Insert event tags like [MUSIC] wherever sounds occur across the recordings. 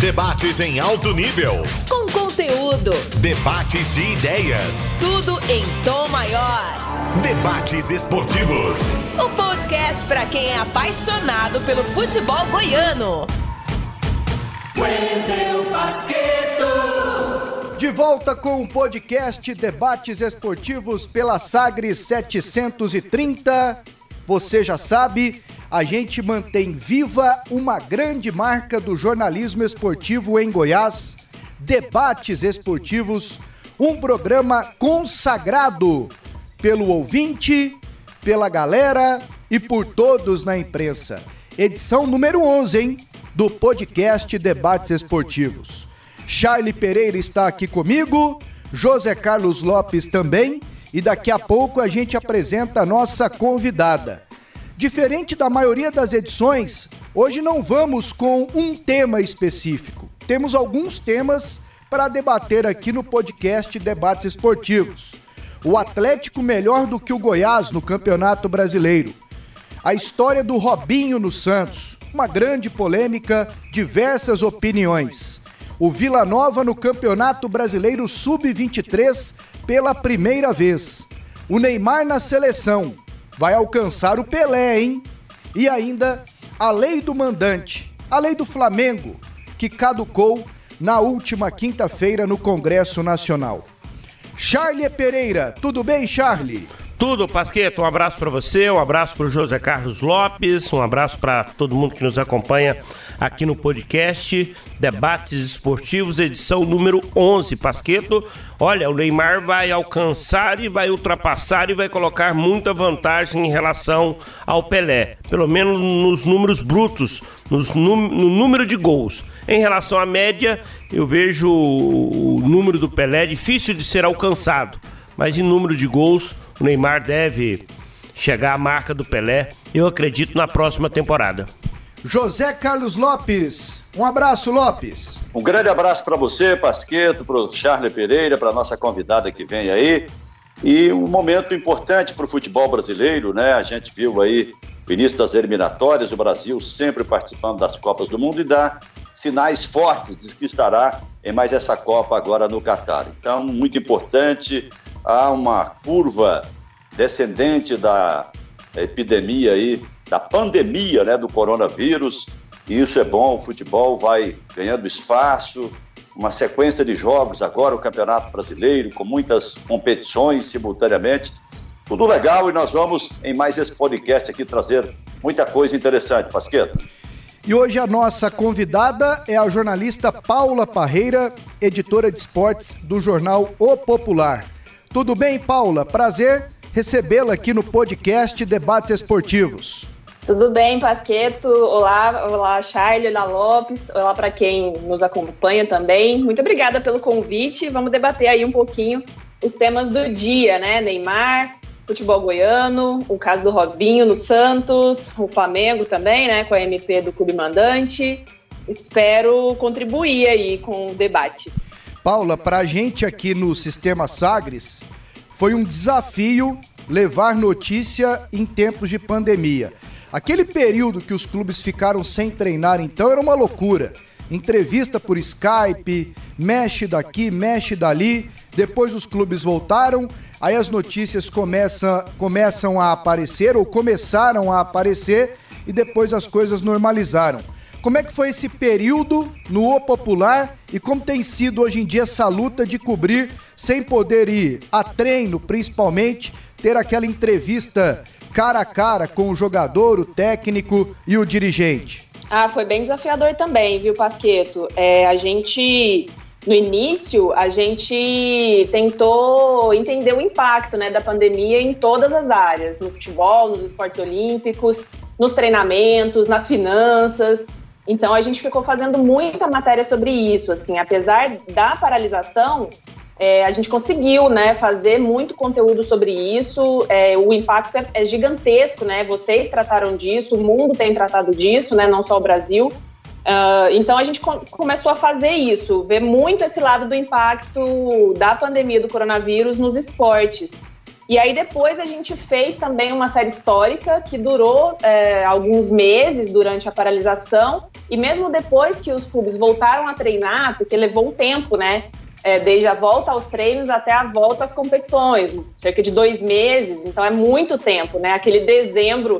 Debates em alto nível. Com conteúdo. Debates de ideias. Tudo em tom maior. Debates esportivos. O podcast para quem é apaixonado pelo futebol goiano. Wendel Basqueto. De volta com o podcast Debates Esportivos pela Sagres 730. Você já sabe, a gente mantém viva uma grande marca do jornalismo esportivo em Goiás, Debates Esportivos, um programa consagrado pelo ouvinte, pela galera e por todos na imprensa. Edição número 11, hein, do podcast Debates Esportivos. Charlie Pereira está aqui comigo, José Carlos Lopes também, e daqui a pouco a gente apresenta a nossa convidada. Diferente da maioria das edições, hoje não vamos com um tema específico. Temos alguns temas para debater aqui no podcast Debates Esportivos. O Atlético melhor do que o Goiás no Campeonato Brasileiro. A história do Robinho no Santos. Uma grande polêmica, diversas opiniões. O Vila Nova no Campeonato Brasileiro Sub-23 pela primeira vez. O Neymar na seleção vai alcançar o Pelé, hein? E ainda a lei do mandante, a lei do Flamengo, que caducou na última quinta-feira no Congresso Nacional. Charlie Pereira, tudo bem, Charlie? Tudo, Pasqueto. Um abraço para você, um abraço para o José Carlos Lopes, um abraço para todo mundo que nos acompanha aqui no podcast Debates Esportivos, edição número 11. Pasqueto, olha, o Neymar vai alcançar e vai ultrapassar e vai colocar muita vantagem em relação ao Pelé, pelo menos nos números brutos, nos no número de gols. Em relação à média, eu vejo o número do Pelé difícil de ser alcançado, mas em número de gols o Neymar deve chegar à marca do Pelé, eu acredito, na próxima temporada. José Carlos Lopes, um abraço, Lopes. Um grande abraço para você, Pasqueto, para o Charlie Pereira, para nossa convidada que vem aí. E um momento importante para o futebol brasileiro, né? A gente viu aí o início das eliminatórias, o Brasil sempre participando das Copas do Mundo e dá sinais fortes de que estará em mais essa Copa agora no Catar. Então, muito importante há uma curva descendente da epidemia aí, da pandemia, né, do coronavírus. E isso é bom, o futebol vai ganhando espaço, uma sequência de jogos agora, o Campeonato Brasileiro, com muitas competições simultaneamente. Tudo legal e nós vamos, em mais esse podcast aqui, trazer muita coisa interessante, Pasqueta. E hoje a nossa convidada é a jornalista Paula Parreira, editora de esportes do jornal O Popular. Tudo bem, Paula? Prazer recebê-la aqui no podcast Debates Esportivos. Tudo bem, Pasqueto? Olá, olá, Charlie, olá, Lopes, olá para quem nos acompanha também. Muito obrigada pelo convite. Vamos debater aí um pouquinho os temas do dia, né? Neymar, futebol goiano, o caso do Robinho no Santos, o Flamengo também, né? Com a MP do Clube Mandante. Espero contribuir aí com o debate. Paula, para a gente aqui no Sistema Sagres, foi um desafio levar notícia em tempos de pandemia. Aquele período que os clubes ficaram sem treinar, então, era uma loucura. Entrevista por Skype, mexe daqui, mexe dali. Depois os clubes voltaram, aí as notícias começam, começam a aparecer ou começaram a aparecer e depois as coisas normalizaram. Como é que foi esse período no O Popular e como tem sido hoje em dia essa luta de cobrir sem poder ir a treino, principalmente, ter aquela entrevista cara a cara com o jogador, o técnico e o dirigente? Ah, foi bem desafiador também, viu, Pasqueto? É, a gente no início, a gente tentou entender o impacto né, da pandemia em todas as áreas, no futebol, nos esportes olímpicos, nos treinamentos, nas finanças. Então a gente ficou fazendo muita matéria sobre isso, assim, apesar da paralisação, é, a gente conseguiu, né, fazer muito conteúdo sobre isso. É, o impacto é, é, gigantesco, né? Vocês trataram disso, o mundo tem tratado disso, né? Não só o Brasil. Uh, então a gente com, começou a fazer isso, ver muito esse lado do impacto da pandemia do coronavírus nos esportes. E aí depois a gente fez também uma série histórica que durou é, alguns meses durante a paralisação e mesmo depois que os clubes voltaram a treinar, porque levou um tempo, né? É, desde a volta aos treinos até a volta às competições, cerca de dois meses, então é muito tempo, né? Aquele dezembro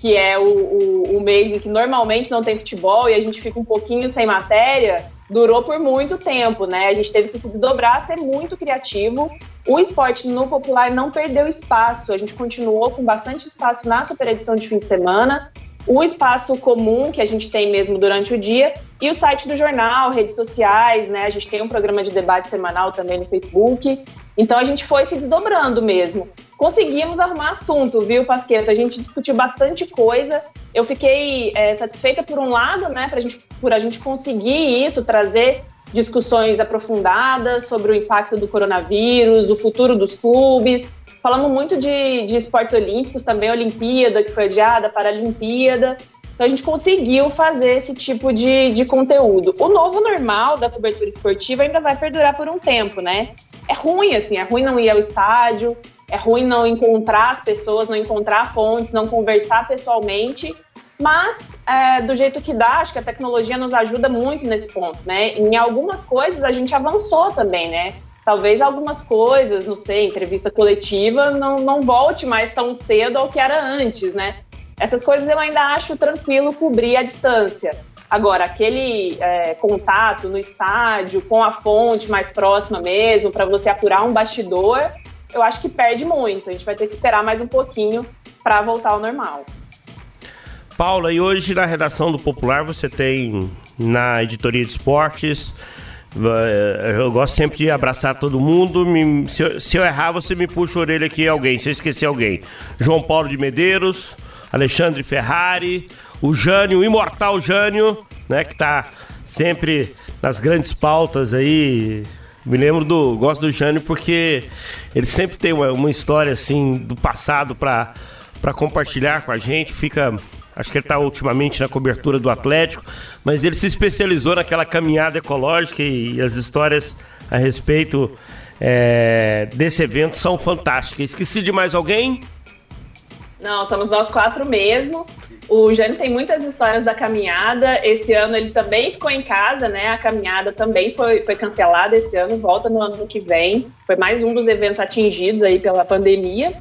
que é o, o, o mês em que normalmente não tem futebol e a gente fica um pouquinho sem matéria, durou por muito tempo, né? A gente teve que se desdobrar, ser muito criativo. O esporte no popular não perdeu espaço, a gente continuou com bastante espaço na super edição de fim de semana. O espaço comum que a gente tem mesmo durante o dia e o site do jornal, redes sociais, né? A gente tem um programa de debate semanal também no Facebook. Então a gente foi se desdobrando mesmo. Conseguimos arrumar assunto, viu, Pasqueta? A gente discutiu bastante coisa. Eu fiquei é, satisfeita por um lado, né, pra gente, por a gente conseguir isso, trazer discussões aprofundadas sobre o impacto do coronavírus, o futuro dos clubes. Falamos muito de, de esportes olímpicos também, Olimpíada, que foi adiada, Paralimpíada. Então a gente conseguiu fazer esse tipo de, de conteúdo. O novo normal da cobertura esportiva ainda vai perdurar por um tempo, né? É ruim, assim, é ruim não ir ao estádio, é ruim não encontrar as pessoas, não encontrar fontes, não conversar pessoalmente. Mas, é, do jeito que dá, acho que a tecnologia nos ajuda muito nesse ponto, né? Em algumas coisas a gente avançou também, né? Talvez algumas coisas, não sei, entrevista coletiva, não, não volte mais tão cedo ao que era antes, né? Essas coisas eu ainda acho tranquilo cobrir à distância. Agora, aquele é, contato no estádio, com a fonte mais próxima mesmo, para você apurar um bastidor, eu acho que perde muito. A gente vai ter que esperar mais um pouquinho para voltar ao normal. Paula, e hoje na redação do Popular você tem na editoria de esportes. Eu gosto sempre de abraçar todo mundo. Me, se, eu, se, eu, errar, você me puxa a orelha aqui alguém, se eu esquecer alguém. João Paulo de Medeiros, Alexandre Ferrari, o Jânio, o imortal Jânio, né, que tá sempre nas grandes pautas aí. Me lembro do. Gosto do Jânio porque ele sempre tem uma, uma história assim do passado para compartilhar com a gente. Fica Acho que ele está ultimamente na cobertura do Atlético, mas ele se especializou naquela caminhada ecológica e, as histórias a respeito é, desse evento são fantásticas. Esqueci de mais alguém? Não, somos nós quatro mesmo. O Jânio tem muitas histórias da caminhada. Esse ano ele também ficou em casa, né? A caminhada também foi, foi cancelada esse ano, volta no ano que vem. Foi mais um dos eventos atingidos aí pela pandemia.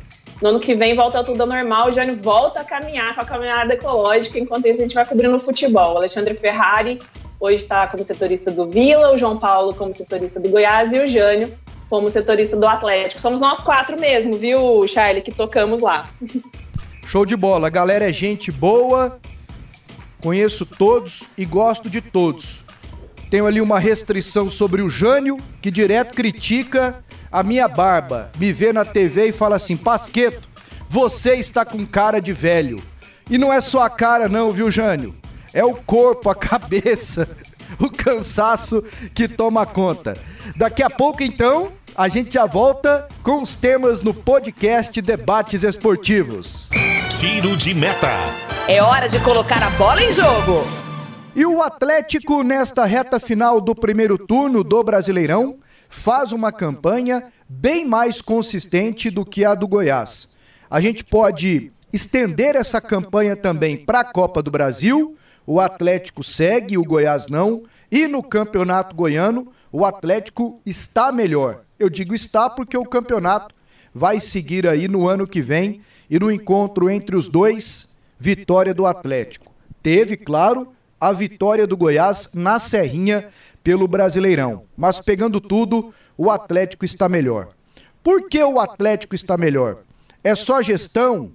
No ano que vem volta tudo ao normal, o Jânio volta a caminhar com a caminhada ecológica, enquanto isso a gente vai cobrindo o futebol. O Alexandre Ferrari hoje está como setorista do Vila, o João Paulo como setorista do Goiás e o Jânio como setorista do Atlético. Somos nós quatro mesmo, viu, Charlie, que tocamos lá. [LAUGHS] Show de bola, a galera é gente boa, conheço todos e gosto de todos. Tenho ali uma restrição sobre o Jânio, que direto critica a minha barba, me vê na TV e fala assim: Pasqueto, você está com cara de velho. E não é só a cara, não, viu, Jânio? É o corpo, a cabeça, [LAUGHS] o cansaço que toma conta. Daqui a pouco, então, a gente já volta com os temas no podcast Debates Esportivos. Tiro de meta. É hora de colocar a bola em jogo. E o Atlético, nesta reta final do primeiro turno do Brasileirão, faz uma campanha bem mais consistente do que a do Goiás. A gente pode estender essa campanha também para a Copa do Brasil. O Atlético segue, o Goiás não. E no Campeonato Goiano, o Atlético está melhor. Eu digo está porque o campeonato vai seguir aí no ano que vem e no encontro entre os dois, vitória do Atlético. Teve, claro, a vitória do Goiás na Serrinha pelo Brasileirão. Mas pegando tudo, o Atlético está melhor. Por que o Atlético está melhor? É só gestão?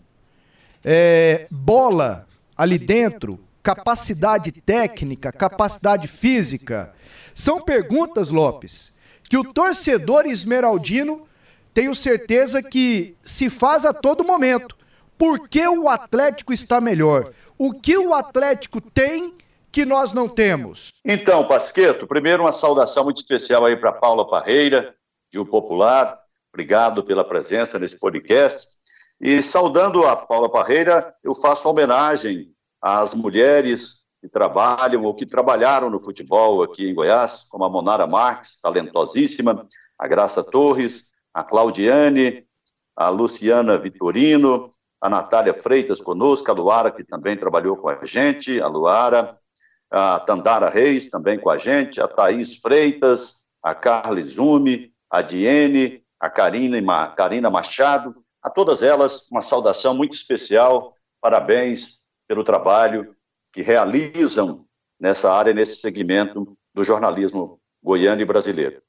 É, bola ali dentro? Capacidade técnica? Capacidade física? São perguntas, Lopes, que o torcedor esmeraldino tenho certeza que se faz a todo momento. Por que o Atlético está melhor? O que o Atlético tem que nós não temos? Então, Pasqueto, primeiro uma saudação muito especial aí para Paula Parreira, de O Popular. Obrigado pela presença nesse podcast. E saudando a Paula Parreira, eu faço homenagem às mulheres que trabalham ou que trabalharam no futebol aqui em Goiás, como a Monara Marques, talentosíssima, a Graça Torres, a Claudiane, a Luciana Vitorino, a Natália Freitas conosco, a Luara, que também trabalhou com a gente, a Luara, a Tandara Reis também com a gente, a Thaís Freitas, a Carla Zume, a Diene, a Karina, Karina Machado, a todas elas uma saudação muito especial, parabéns pelo trabalho que realizam nessa área, nesse segmento do jornalismo goiano e brasileiro.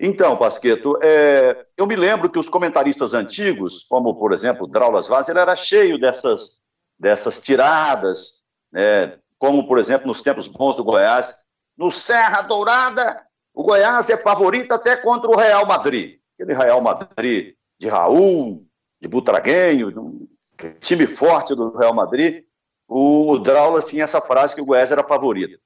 Então, Pasqueto, é, eu me lembro que os comentaristas antigos, como, por exemplo, Draulas Vaz, ele era cheio dessas, dessas tiradas, né, como, por exemplo, nos tempos bons do Goiás. No Serra Dourada, o Goiás é favorito até contra o Real Madrid. Aquele Real Madrid de Raul, de Butraguenho, time forte do Real Madrid. O, o Draulas tinha essa frase que o Goiás era favorito.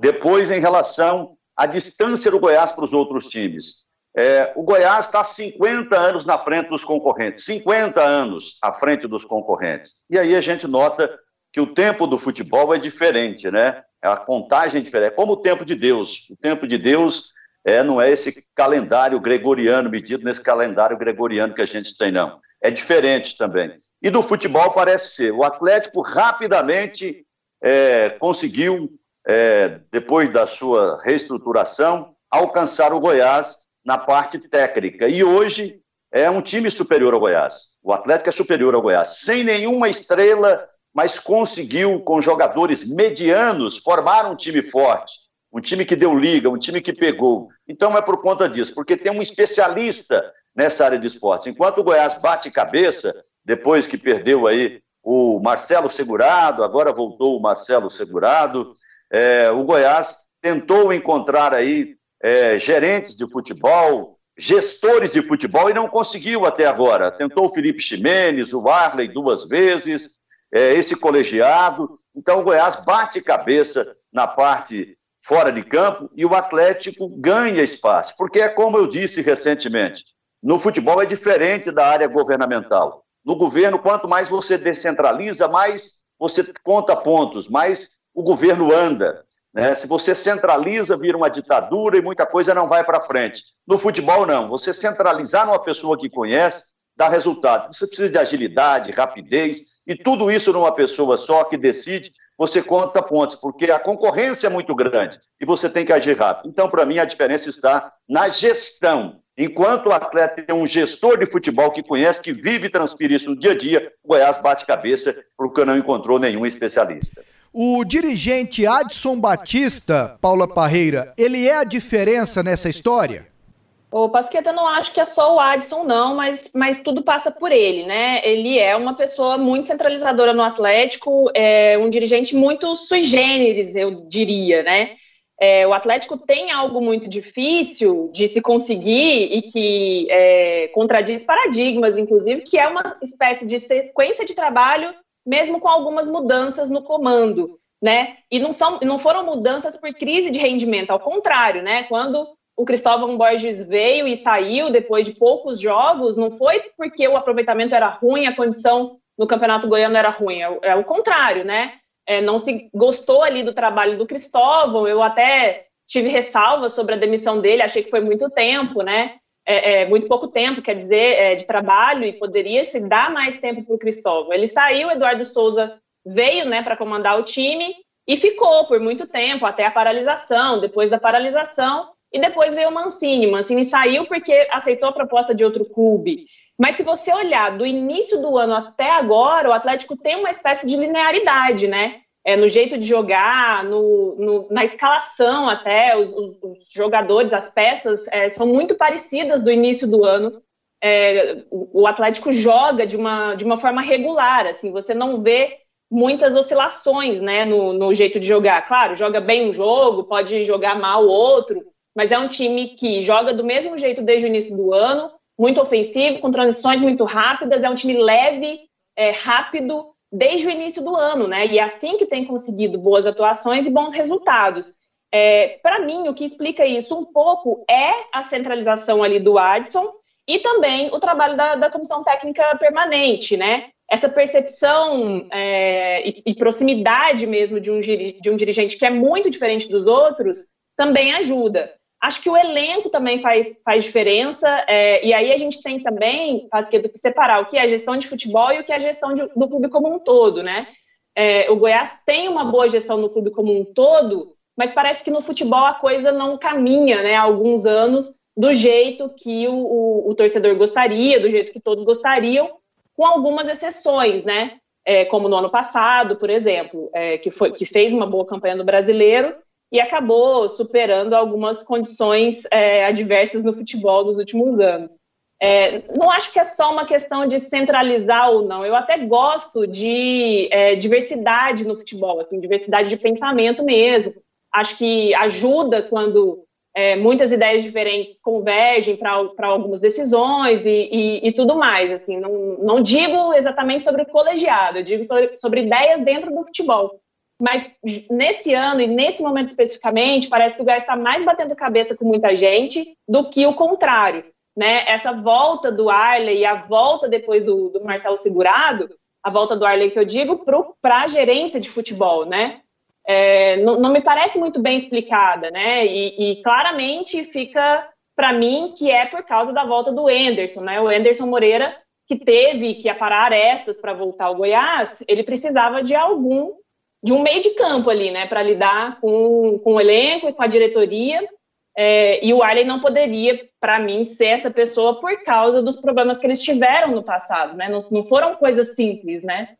Depois, em relação a distância do Goiás para os outros times. É, o Goiás está 50 anos na frente dos concorrentes, 50 anos à frente dos concorrentes. E aí a gente nota que o tempo do futebol é diferente, né? A contagem é diferente. É como o tempo de Deus. O tempo de Deus é, não é esse calendário gregoriano, medido nesse calendário gregoriano que a gente tem, não. É diferente também. E do futebol parece ser. O Atlético rapidamente é, conseguiu é, depois da sua reestruturação, alcançar o Goiás na parte técnica. E hoje é um time superior ao Goiás. O Atlético é superior ao Goiás, sem nenhuma estrela, mas conseguiu, com jogadores medianos, formar um time forte. Um time que deu liga, um time que pegou. Então é por conta disso, porque tem um especialista nessa área de esporte. Enquanto o Goiás bate cabeça, depois que perdeu aí o Marcelo Segurado, agora voltou o Marcelo Segurado, é, o Goiás tentou encontrar aí é, gerentes de futebol, gestores de futebol e não conseguiu até agora. Tentou o Felipe Ximenes, o Arley duas vezes, é, esse colegiado. Então o Goiás bate cabeça na parte fora de campo e o Atlético ganha espaço, porque é como eu disse recentemente, no futebol é diferente da área governamental. No governo, quanto mais você descentraliza, mais você conta pontos, mais o governo anda. Né? Se você centraliza, vira uma ditadura e muita coisa não vai para frente. No futebol, não. Você centralizar numa pessoa que conhece, dá resultado. Você precisa de agilidade, rapidez, e tudo isso numa pessoa só que decide, você conta pontos, porque a concorrência é muito grande e você tem que agir rápido. Então, para mim, a diferença está na gestão. Enquanto o atleta tem um gestor de futebol que conhece, que vive e transpira isso no dia a dia, o Goiás bate cabeça porque não encontrou nenhum especialista. O dirigente Adson Batista, Paula Parreira, ele é a diferença nessa história? O Pasqueta, não acho que é só o Adson, não, mas, mas tudo passa por ele, né? Ele é uma pessoa muito centralizadora no Atlético, é um dirigente muito sui generis, eu diria, né? É, o Atlético tem algo muito difícil de se conseguir e que é, contradiz paradigmas, inclusive, que é uma espécie de sequência de trabalho mesmo com algumas mudanças no comando, né? E não, são, não foram mudanças por crise de rendimento, ao contrário, né? Quando o Cristóvão Borges veio e saiu depois de poucos jogos, não foi porque o aproveitamento era ruim, a condição no Campeonato Goiano era ruim, é, é o contrário, né? É, não se gostou ali do trabalho do Cristóvão, eu até tive ressalvas sobre a demissão dele, achei que foi muito tempo, né? É, é, muito pouco tempo, quer dizer, é, de trabalho, e poderia se dar mais tempo para o Cristóvão. Ele saiu, Eduardo Souza veio né, para comandar o time e ficou por muito tempo, até a paralisação, depois da paralisação, e depois veio o Mancini. Mancini saiu porque aceitou a proposta de outro clube. Mas se você olhar do início do ano até agora, o Atlético tem uma espécie de linearidade, né? É, no jeito de jogar, no, no, na escalação até, os, os, os jogadores, as peças é, são muito parecidas do início do ano. É, o, Atlético joga de uma, de uma forma regular, assim, você não vê muitas oscilações né, no, no jeito de jogar. Claro, joga bem um jogo, pode jogar mal outro, mas é um time que joga do mesmo jeito desde o início do ano, muito ofensivo, com transições muito rápidas, é um time leve, é, rápido, desde o início do ano, né? E é assim que tem conseguido boas atuações e bons resultados. É, Para mim, o que explica isso um pouco é a centralização ali do Adson e também o trabalho da, da comissão técnica permanente, né? Essa percepção é, e, e, proximidade mesmo de um, de um dirigente que é muito diferente dos outros também ajuda. Acho que o elenco também faz, faz diferença, é, e aí a gente tem também, Pasqueto, que separar o que é gestão de futebol e o que é gestão de, do clube como um todo, né? É, o Goiás tem uma boa gestão no clube como um todo, mas parece que no futebol a coisa não caminha, né, há alguns anos, do jeito que o, o, o torcedor gostaria, do jeito que todos gostariam, com algumas exceções, né? É, como no ano passado, por exemplo, é, que, foi, que fez uma boa campanha no brasileiro, e acabou superando algumas condições é, adversas no futebol nos últimos anos. É, não acho que é só uma questão de centralizar ou não. Eu até gosto de é, diversidade no futebol, assim, diversidade de pensamento mesmo. Acho que ajuda quando é, muitas ideias diferentes convergem para algumas decisões e, e, e, tudo mais. Assim, não, não digo exatamente sobre o colegiado, eu digo sobre, sobre ideias dentro do futebol. Mas nesse ano e nesse momento especificamente, parece que o Goiás está mais batendo cabeça com muita gente do que o contrário. Né? Essa volta do Arley e a volta depois do, do Marcelo Segurado, a volta do Arley que eu digo, para a gerência de futebol, né? É, não, não, me parece muito bem explicada, né? E, e claramente fica para mim que é por causa da volta do Enderson, né? O Enderson Moreira, que teve que aparar arestas para voltar ao Goiás, ele precisava de algum de um meio de campo ali, né, para lidar com, com o elenco e com a diretoria. É, e o Arley não poderia, para mim, ser essa pessoa por causa dos problemas que eles tiveram no passado, né? Não, não foram coisas simples, né?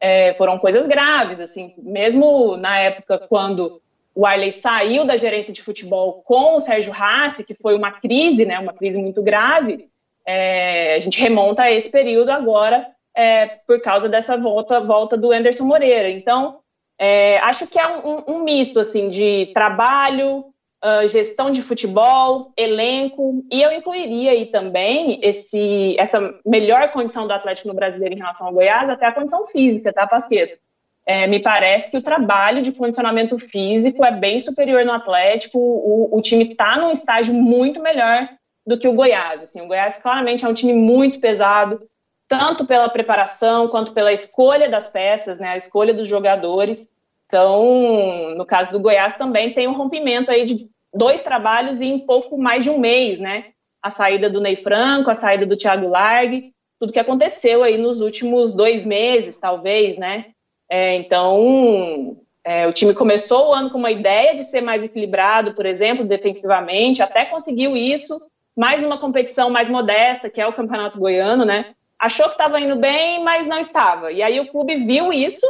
É, foram coisas graves, assim. Mesmo na época quando o Arley saiu da gerência de futebol com o Sérgio Rassi, que foi uma crise, né? Uma crise muito grave. É, a gente remonta a esse período agora é, por causa dessa volta, volta do Anderson Moreira. Então, é, acho que é um, um, misto assim de trabalho, uh, gestão de futebol, elenco, e eu incluiria aí também esse, essa melhor condição do Atlético no brasileiro em relação ao Goiás, até a condição física, tá, Pasqueto? É, me parece que o trabalho de condicionamento físico é bem superior no Atlético, o, o time está num estágio muito melhor do que o Goiás. Assim, o Goiás claramente é um time muito pesado, tanto pela preparação quanto pela escolha das peças, né, a escolha dos jogadores. Então, no caso do Goiás também tem um rompimento aí de dois trabalhos em pouco mais de um mês, né? A saída do Ney Franco, a saída do Thiago Largue, tudo que aconteceu aí nos últimos dois meses, talvez, né? É, então, é, o time começou o ano com uma ideia de ser mais equilibrado, por exemplo, defensivamente, até conseguiu isso, mais numa competição mais modesta, que é o Campeonato Goiano, né? Achou que estava indo bem, mas não estava. E aí o clube viu isso,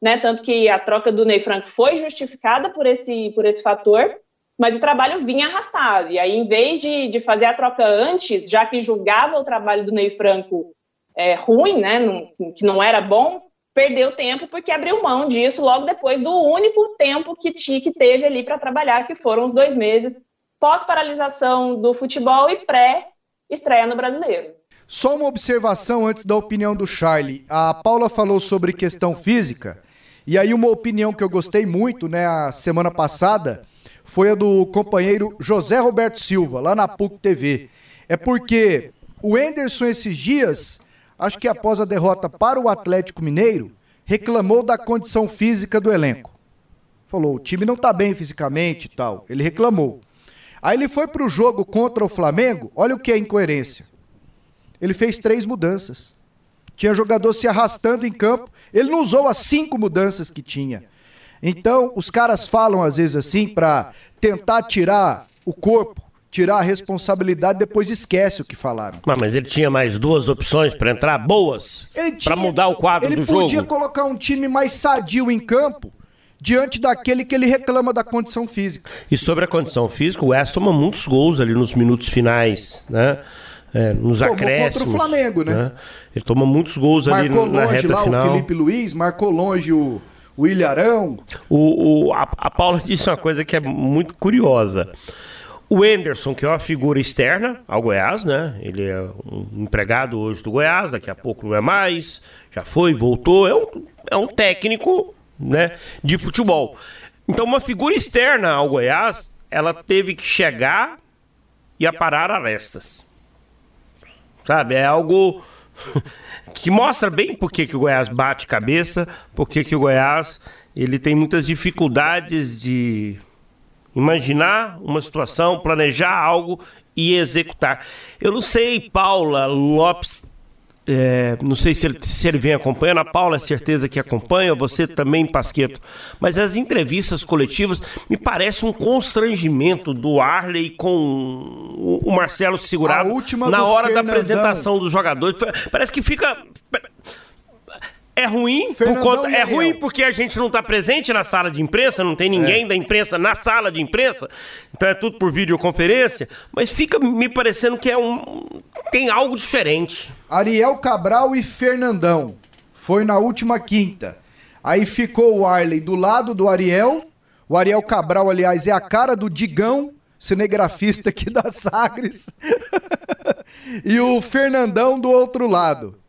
né? Tanto que a troca do Ney Franco foi justificada por esse, por esse fator, mas o trabalho vinha arrastado. E aí, em vez de, de fazer a troca antes, já que julgava o trabalho do Ney Franco é, ruim, né? Não, que não era bom, perdeu tempo porque abriu mão disso logo depois do único tempo que, tinha, que teve ali para trabalhar, que foram os dois meses pós-paralisação do futebol e pré-estreia no brasileiro. Só uma observação antes da opinião do Charlie. A Paula falou sobre questão física, e aí uma opinião que eu gostei muito, né, a semana passada, foi a do companheiro José Roberto Silva, lá na PUC TV. É porque o Enderson esses dias, acho que após a derrota para o Atlético Mineiro, reclamou da condição física do elenco. Falou, o time não tá bem fisicamente e tal. Ele reclamou. Aí ele foi pro jogo contra o Flamengo, olha o que é incoerência ele fez três mudanças. Tinha jogador se arrastando em campo, ele não usou as cinco mudanças que tinha. Então, os caras falam às vezes assim para tentar tirar o corpo, tirar a responsabilidade, depois esquece o que falaram. Mas, ele tinha mais duas opções para entrar boas, para mudar o quadro do jogo. Ele podia colocar um time mais sadio em campo diante daquele que ele reclama da condição física. E sobre a condição física, o West toma muitos gols ali nos minutos finais, né? É, nos Tomou acréscimos. contra o Flamengo, né? né? Ele toma muitos gols marcou ali na reta lá final. O Felipe Luiz, marcou longe o, o Ilharão. O, o a, a, Paula disse uma coisa que é muito curiosa. O Enderson, que é uma figura externa ao Goiás, né? Ele é um empregado hoje do Goiás, daqui a pouco não é mais, já foi, voltou. É um, é um técnico né, de futebol. Então, uma figura externa ao Goiás, ela teve que chegar e aparar arestas. Sabe? É algo [LAUGHS] que mostra bem por que, que o Goiás bate cabeça, por que, que o Goiás ele tem muitas dificuldades de Imaginar uma situação, planejar algo e executar. Eu não sei, Paula Lopes é, não sei se ele, se ele vem acompanhando, a Paula é certeza que acompanha, você também, Pasqueto. Mas as entrevistas coletivas me parece um constrangimento do Arley com o Marcelo segurado na hora Fernandão. da apresentação dos jogadores. Parece que fica. É ruim, por conta, é ruim porque a gente não está presente na sala de imprensa, não tem ninguém é. da imprensa na sala de imprensa, então é tudo por videoconferência, mas fica me parecendo que é um tem algo diferente. Ariel Cabral e Fernandão. Foi na última quinta. Aí ficou o Arley do lado do Ariel. O Ariel Cabral, aliás, é a cara do Digão, cinegrafista aqui [LAUGHS] da Sagres. [LAUGHS] e o Fernandão do outro lado.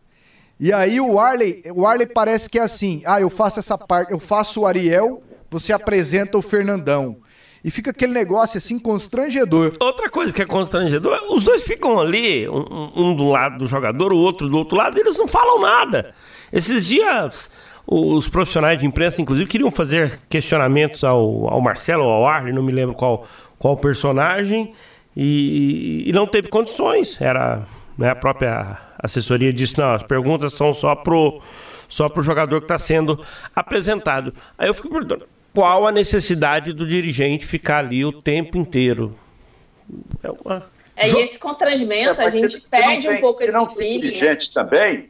E aí o Arley, o Arley parece que é assim: ah, eu faço essa parte, eu faço o Ariel, você apresenta o Fernandão. E fica aquele negócio assim constrangedor. Outra coisa que é constrangedor, os dois ficam ali, um, um do lado do jogador, o outro do outro lado, e eles não falam nada. Esses dias os profissionais de imprensa, inclusive, queriam fazer questionamentos ao, ao Marcelo ou ao Arley, não me lembro qual, qual personagem, e, e não teve condições. Era né, a própria assessoria disse: não, as perguntas são só pro, só pro jogador que está sendo apresentado. Aí eu fico perguntando: qual a necessidade do dirigente ficar ali o tempo inteiro? É uma. É, e esse constrangimento, é, a gente se, perde se tem, um pouco se esse não tem feeling, dirigente né? também,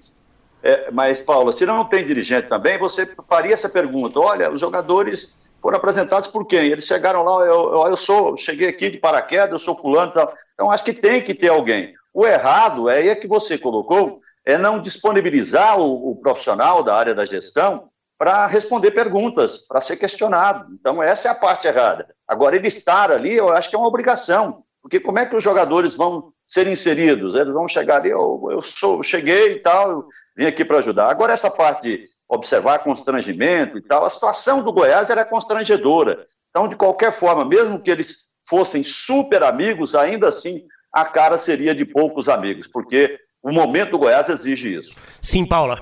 é, mas, Paula, se não tem dirigente também, você faria essa pergunta: olha, os jogadores foram apresentados por quem? Eles chegaram lá, eu, eu, eu sou, cheguei aqui de paraquedas, eu sou fulano, então, então acho que tem que ter alguém. O errado é, é que você colocou, é não disponibilizar o, o profissional da área da gestão para responder perguntas, para ser questionado. Então, essa é a parte errada. Agora, ele estar ali, eu acho que é uma obrigação, porque como é que os jogadores vão ser inseridos? Eles vão chegar ali, eu, eu sou, cheguei e tal, vim aqui para ajudar. Agora, essa parte de observar constrangimento e tal, a situação do Goiás era constrangedora. Então, de qualquer forma, mesmo que eles fossem super amigos, ainda assim a cara seria de poucos amigos, porque o momento do Goiás exige isso. Sim, Paula.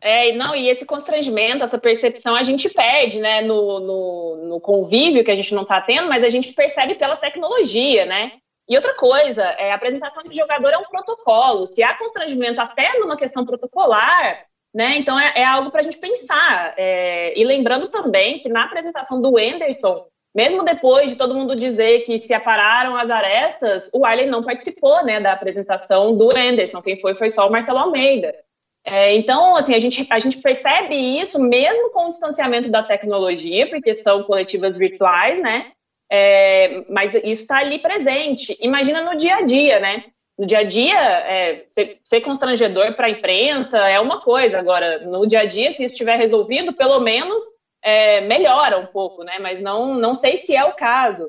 É, não, e esse constrangimento, essa percepção a gente perde, né, no, no, no convívio que a gente não está tendo, mas a gente percebe pela tecnologia, né? E outra coisa, é, a apresentação de jogador é um protocolo. Se há constrangimento até numa questão protocolar, né, então é, é algo para a gente pensar. É, e lembrando também que na apresentação do Anderson, mesmo depois de todo mundo dizer que se apararam as arestas, o Arley não participou né, da apresentação do Anderson. Quem foi foi só o Marcelo Almeida. É, então, assim, a gente, a gente percebe isso mesmo com o distanciamento da tecnologia, porque são coletivas virtuais, né? É, mas isso está ali presente. Imagina no dia a dia, né? No dia a dia, é, ser, ser constrangedor para a imprensa é uma coisa. Agora, no dia a dia, se isso estiver resolvido, pelo menos é, melhora um pouco, né? Mas não, não sei se é o caso.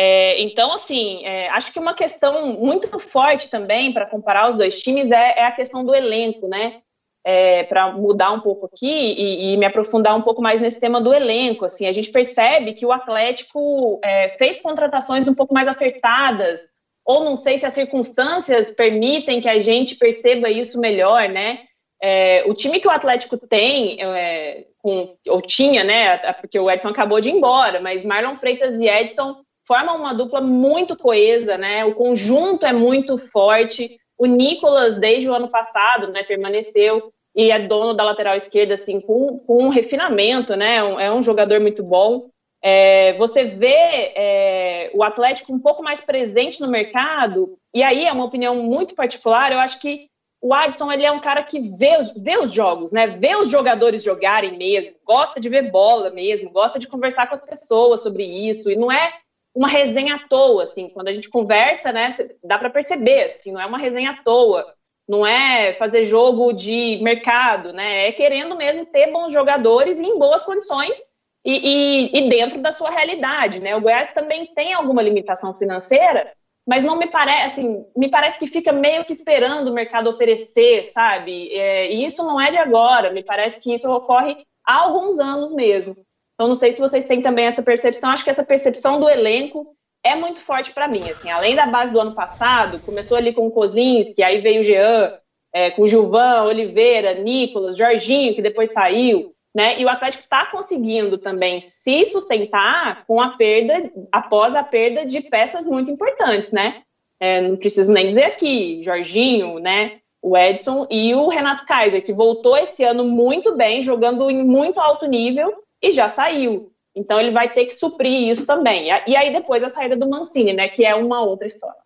É, então, assim, é, acho que uma questão muito forte também para comparar os dois times é, é, a questão do elenco, né? É, para mudar um pouco aqui e, e, me aprofundar um pouco mais nesse tema do elenco, assim, a gente percebe que o Atlético é, fez contratações um pouco mais acertadas, ou não sei se as circunstâncias permitem que a gente perceba isso melhor, né? É, o time que o Atlético tem, é, com, ou tinha, né? Porque o Edson acabou de ir embora, mas Marlon Freitas e Edson formam uma dupla muito coesa, né? O conjunto é muito forte. O Nicolas, desde o ano passado, né, permaneceu e é dono da lateral esquerda, assim, com, com um refinamento, né? É um jogador muito bom. É, você vê é, o Atlético um pouco mais presente no mercado, e aí é uma opinião muito particular, eu acho que o Adson ele é um cara que vê os, vê os jogos, né? Vê os jogadores jogarem mesmo, gosta de ver bola mesmo, gosta de conversar com as pessoas sobre isso, e não é uma resenha à toa, assim, quando a gente conversa, né, dá para perceber, assim, não é uma resenha à toa, não é fazer jogo de mercado, né, é querendo mesmo ter bons jogadores em boas condições e, e, e dentro da sua realidade, né, o Goiás também tem alguma limitação financeira, mas não me parece, assim, me parece que fica meio que esperando o mercado oferecer, sabe? É, e isso não é de agora, me parece que isso ocorre há alguns anos mesmo. Então, não sei se vocês têm também essa percepção, acho que essa percepção do elenco é muito forte para mim, assim, além da base do ano passado, começou ali com o Kozlinski, aí veio o Jean, é, com o Gilvan, Oliveira, Nicolas, Jorginho, que depois saiu, né? E o Atlético está conseguindo também se sustentar com a perda, após a perda de peças muito importantes, né? É, não preciso nem dizer aqui, Jorginho, né? O Edson e o Renato Kaiser, que voltou esse ano muito bem, jogando em muito alto nível e já saiu. Então ele vai ter que suprir isso também. E aí depois a saída do Mancini, né? Que é uma outra história.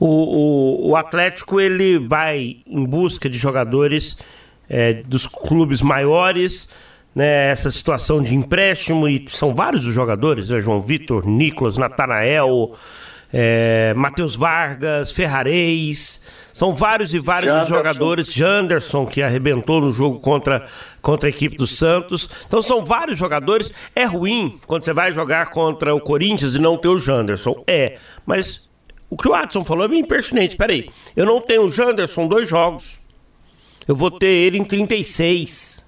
O, o, o Atlético ele vai em busca de jogadores é, dos clubes maiores, né, essa situação de empréstimo, e são vários os jogadores, né, João Vitor, Nicolas, Natanael, é, Matheus Vargas, Ferrarez, são vários e vários Janderson. jogadores, Janderson, que arrebentou no jogo contra, contra a equipe do Santos. Então são vários jogadores. É ruim quando você vai jogar contra o Corinthians e não ter o Janderson. É, mas o que o Watson falou é bem pertinente. Espera aí, eu não tenho o Janderson dois jogos. Eu vou ter ele em 36.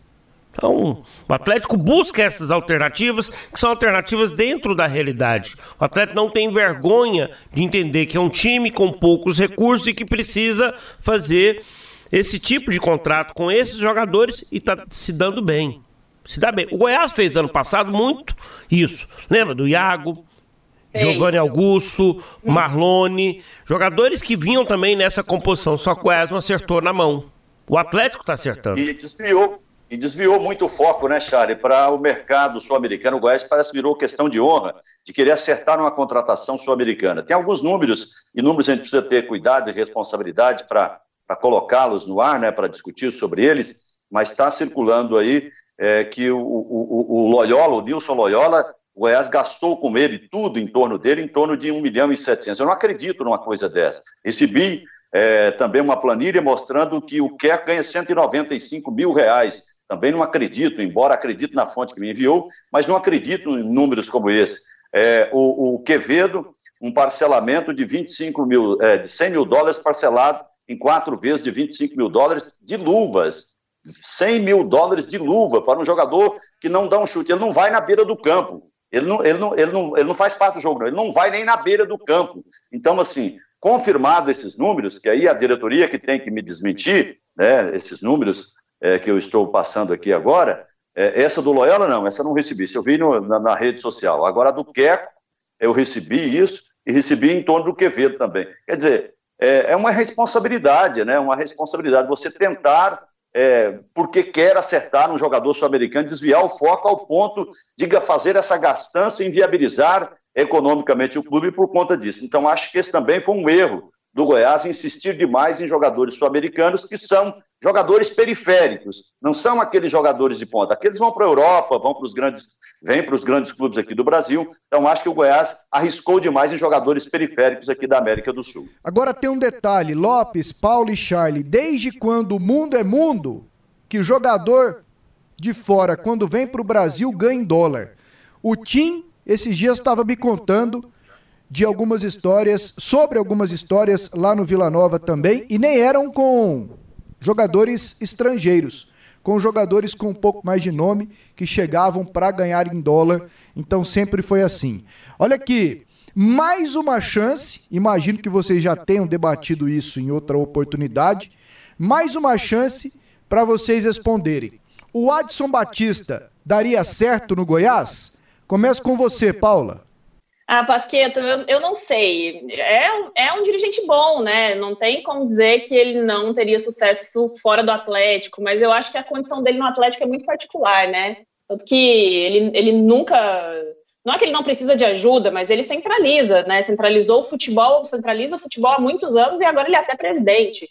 Então, o Atlético busca essas alternativas, que são alternativas dentro da realidade. O Atlético não tem vergonha de entender que é um time com poucos recursos e que precisa fazer esse tipo de contrato com esses jogadores e está se dando bem. Se dá bem. O Goiás fez ano passado muito isso. Lembra do Iago, Giovanni Augusto, Marlone, jogadores que vinham também nessa composição, só que o Goiás não acertou na mão. O Atlético está acertando. E desviou, e desviou muito o foco, né, Charlie, para o mercado sul-americano. O Goiás parece que virou questão de honra de querer acertar uma contratação sul-americana. Tem alguns números, e números a gente precisa ter cuidado e responsabilidade para colocá-los no ar, né, para discutir sobre eles, mas está circulando aí é, que o, o, o Loyola, o Nilson Loyola, o Goiás gastou com ele tudo em torno dele, em torno de 1 milhão e 700. Eu não acredito numa coisa dessa. Recebi é, também uma planilha mostrando que o Quer ganha 195 mil reais também não acredito, embora acredite na fonte que me enviou, mas não acredito em números como esse. É, o, o, Quevedo, um parcelamento de 25 mil, é, de 100 mil dólares parcelado em quatro vezes de 25 mil dólares de luvas. 100 mil dólares de luva para um jogador que não dá um chute. Ele não vai na beira do campo. Ele não, ele não, ele não, ele não faz parte do jogo, não. ele não vai nem na beira do campo. Então, assim, confirmado esses números, que aí a diretoria que tem que me desmentir, né, esses números é, que eu estou passando aqui agora, é, essa do Loyola não, essa não recebi, isso eu vi no, na, na, rede social. Agora a do Queco, eu recebi isso e recebi em torno do Quevedo também. Quer dizer, é, é uma responsabilidade, né? Uma responsabilidade você tentar, é, porque quer acertar um jogador sul-americano, desviar o foco ao ponto de fazer essa gastança e inviabilizar economicamente o clube por conta disso. Então, acho que esse também foi um erro do Goiás insistir demais em jogadores sul-americanos que são jogadores periféricos, não são aqueles jogadores de ponta. Aqueles vão para a Europa, vão para os grandes, vêm para os grandes clubes aqui do Brasil. Então acho que o Goiás arriscou demais em jogadores periféricos aqui da América do Sul. Agora tem um detalhe, Lopes, Paulo e Charlie, desde quando o mundo é mundo, que o jogador de fora quando vem para o Brasil ganha em dólar. O Tim esses dias estava me contando de algumas histórias, sobre algumas histórias lá no Vila Nova também, e nem eram com jogadores estrangeiros, com jogadores com um pouco mais de nome que chegavam para ganhar em dólar. Então sempre foi assim. Olha aqui, mais uma chance, imagino que vocês já tenham debatido isso em outra oportunidade, mais uma chance para vocês responderem. O Adson Batista daria certo no Goiás? Começo com você, Paula. Ah, Pasqueto, eu, eu não sei. É, é um dirigente bom, né? Não tem como dizer que ele não teria sucesso fora do Atlético, mas eu acho que a condição dele no Atlético é muito particular, né? Tanto que ele, ele nunca. Não é que ele não precisa de ajuda, mas ele centraliza, né? Centralizou o futebol, centraliza o futebol há muitos anos e agora ele é até presidente.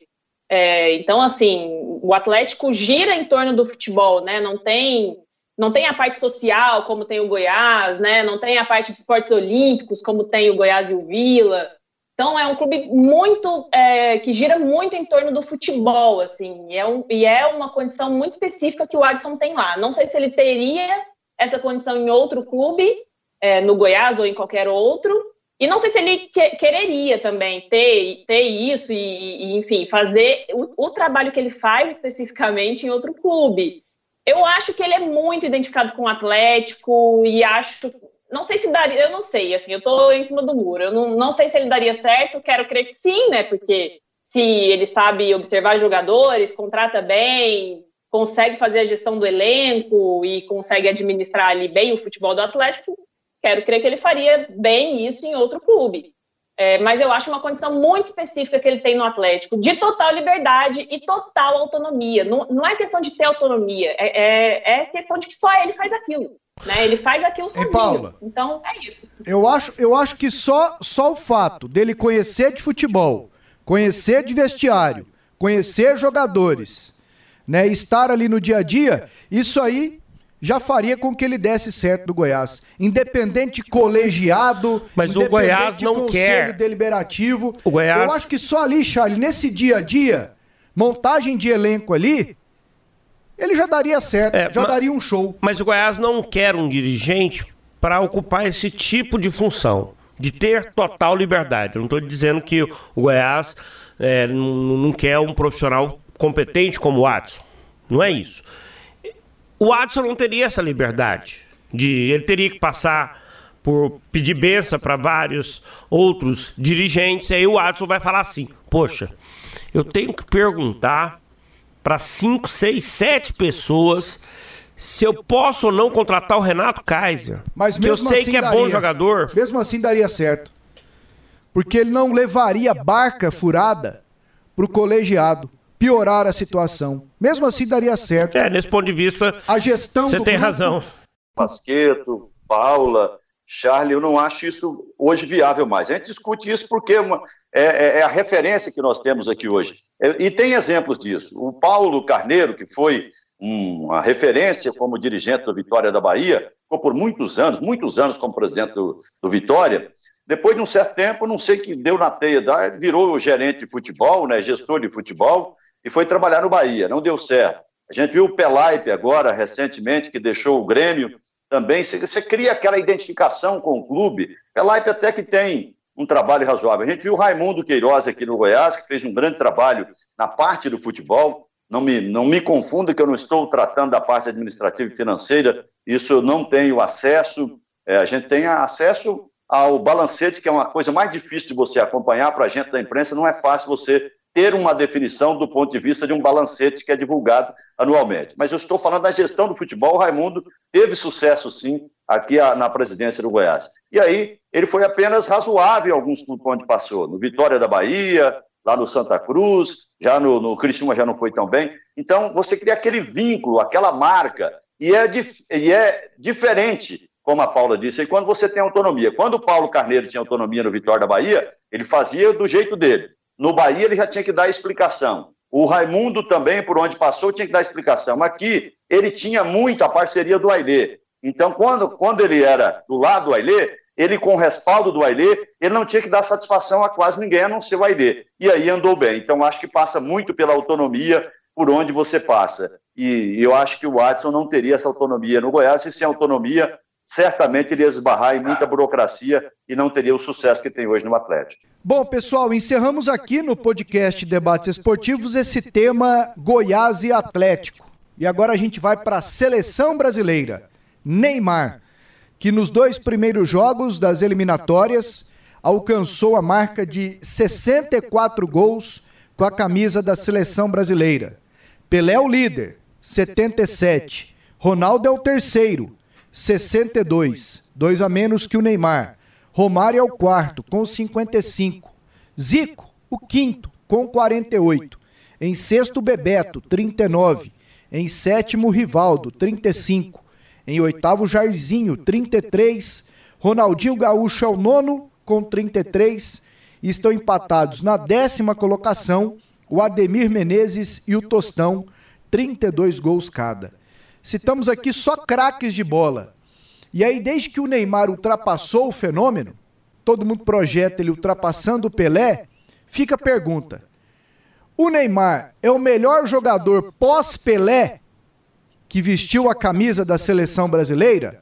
É, então, assim, o Atlético gira em torno do futebol, né? Não tem não tem a parte social, como tem o Goiás, né? Não tem a parte de esportes olímpicos, como tem o Goiás e o Vila. Então é um clube muito é, que gira muito em torno do futebol, assim, e é, um, e é uma condição muito específica que o Adson tem lá. Não sei se ele teria essa condição em outro clube, é, no Goiás ou em qualquer outro, e não sei se ele que, quereria também ter, ter isso e, e enfim, fazer o, o trabalho que ele faz especificamente em outro clube. Eu acho que ele é muito identificado com o Atlético e acho. Não sei se daria, eu não sei, assim, eu tô em cima do muro. Eu não, não sei se ele daria certo, quero crer que sim, né? Porque se ele sabe observar jogadores, contrata bem, consegue fazer a gestão do elenco e consegue administrar ali bem o futebol do Atlético, quero crer que ele faria bem isso em outro clube. É, mas eu acho uma condição muito específica que ele tem no Atlético, de total liberdade e total autonomia. Não, não é questão de ter autonomia, é, é, é questão de que só ele faz aquilo. Né? Ele faz aquilo sozinho. Paula, então é isso. Eu acho, eu acho que só, só o fato dele conhecer de futebol, conhecer de vestiário, conhecer jogadores, né, estar ali no dia a dia, isso aí já faria com que ele desse certo do Goiás. Independente colegiado, mas o Goiás não quer deliberativo. O Goiás... Eu acho que só ali, Charlie, nesse dia a dia, montagem de elenco ali, ele já daria certo, é, já mas, daria um show. Mas o Goiás não quer um dirigente para ocupar esse tipo de função, de ter total liberdade. Eu não estou dizendo que o Goiás é, não, não quer um profissional competente como o Watson. Não é isso. O Watson não teria essa liberdade. De, ele teria que passar por pedir benção para vários outros dirigentes. E aí o Watson vai falar assim: Poxa, eu tenho que perguntar para cinco, seis, sete pessoas se eu posso ou não contratar o Renato Kaiser. Mas que eu sei assim que é daria, bom jogador. Mesmo assim daria certo. Porque ele não levaria barca furada pro colegiado piorar a situação. Mesmo assim daria certo. É, nesse ponto de vista, a gestão você tem grupo... razão. Pasqueto, Paula, Charlie, eu não acho isso hoje viável mais. A gente discute isso porque é, uma, é, é, a referência que nós temos aqui hoje. É, e tem exemplos disso. O Paulo Carneiro, que foi uma referência como dirigente do Vitória da Bahia, ficou por muitos anos, muitos anos como presidente do, do Vitória. Depois de um certo tempo, não sei que deu na teia, virou gerente de futebol, né, gestor de futebol, e foi trabalhar no Bahia. Não deu certo. A gente viu o Pelaipe agora, recentemente, que deixou o Grêmio também. Você, cria aquela identificação com o clube. Pelaipe até que tem um trabalho razoável. A gente viu o Raimundo Queiroz aqui no Goiás, que fez um grande trabalho na parte do futebol. Não me, não me confunda que eu não estou tratando da parte administrativa e financeira, isso eu não tenho acesso. É, a gente tem acesso ao balancete, que é uma coisa mais difícil de você acompanhar para a gente da imprensa, não é fácil você ter uma definição do ponto de vista de um balancete que é divulgado anualmente. Mas eu estou falando da gestão do futebol. O Raimundo teve sucesso, sim, aqui na presidência do Goiás. E aí, ele foi apenas razoável em alguns clubes onde passou. No Vitória da Bahia, lá no Santa Cruz, já no, no Criciúma já não foi tão bem. Então, você cria aquele vínculo, aquela marca, e é, e é diferente, como a Paula disse, e quando você tem autonomia. Quando o Paulo Carneiro tinha autonomia no Vitória da Bahia, ele fazia do jeito dele. No Bahia ele já tinha que dar explicação. O Raimundo também, por onde passou, tinha que dar explicação. Aqui ele tinha muito a parceria do Ailê. Então, quando, quando ele era do lado do Ailê, ele com o respaldo do Ailê, ele não tinha que dar satisfação a quase ninguém, a não ser o Ailê. E aí andou bem. Então, acho que passa muito pela autonomia por onde você passa. E eu acho que o Watson não teria essa autonomia no Goiás, e sem autonomia, certamente iria esbarrar em muita burocracia e não teria o sucesso que tem hoje no Atlético. Bom, pessoal, encerramos aqui no podcast Debates Esportivos esse tema Goiás e Atlético. E agora a gente vai para a seleção brasileira. Neymar, que nos dois primeiros jogos das eliminatórias alcançou a marca de 64 gols com a camisa da seleção brasileira. Pelé é o líder, 77. Ronaldo é o terceiro, 62, dois a menos que o Neymar. Romário é o quarto, com 55. Zico, o quinto, com 48. Em sexto, Bebeto, 39. Em sétimo, Rivaldo, 35. Em oitavo, Jairzinho, 33. Ronaldinho Gaúcho é o nono, com 33. E estão empatados na décima colocação o Ademir Menezes e o Tostão, 32 gols cada. Citamos aqui só craques de bola. E aí, desde que o Neymar ultrapassou o fenômeno, todo mundo projeta ele ultrapassando o Pelé, fica a pergunta: o Neymar é o melhor jogador pós-Pelé que vestiu a camisa da seleção brasileira?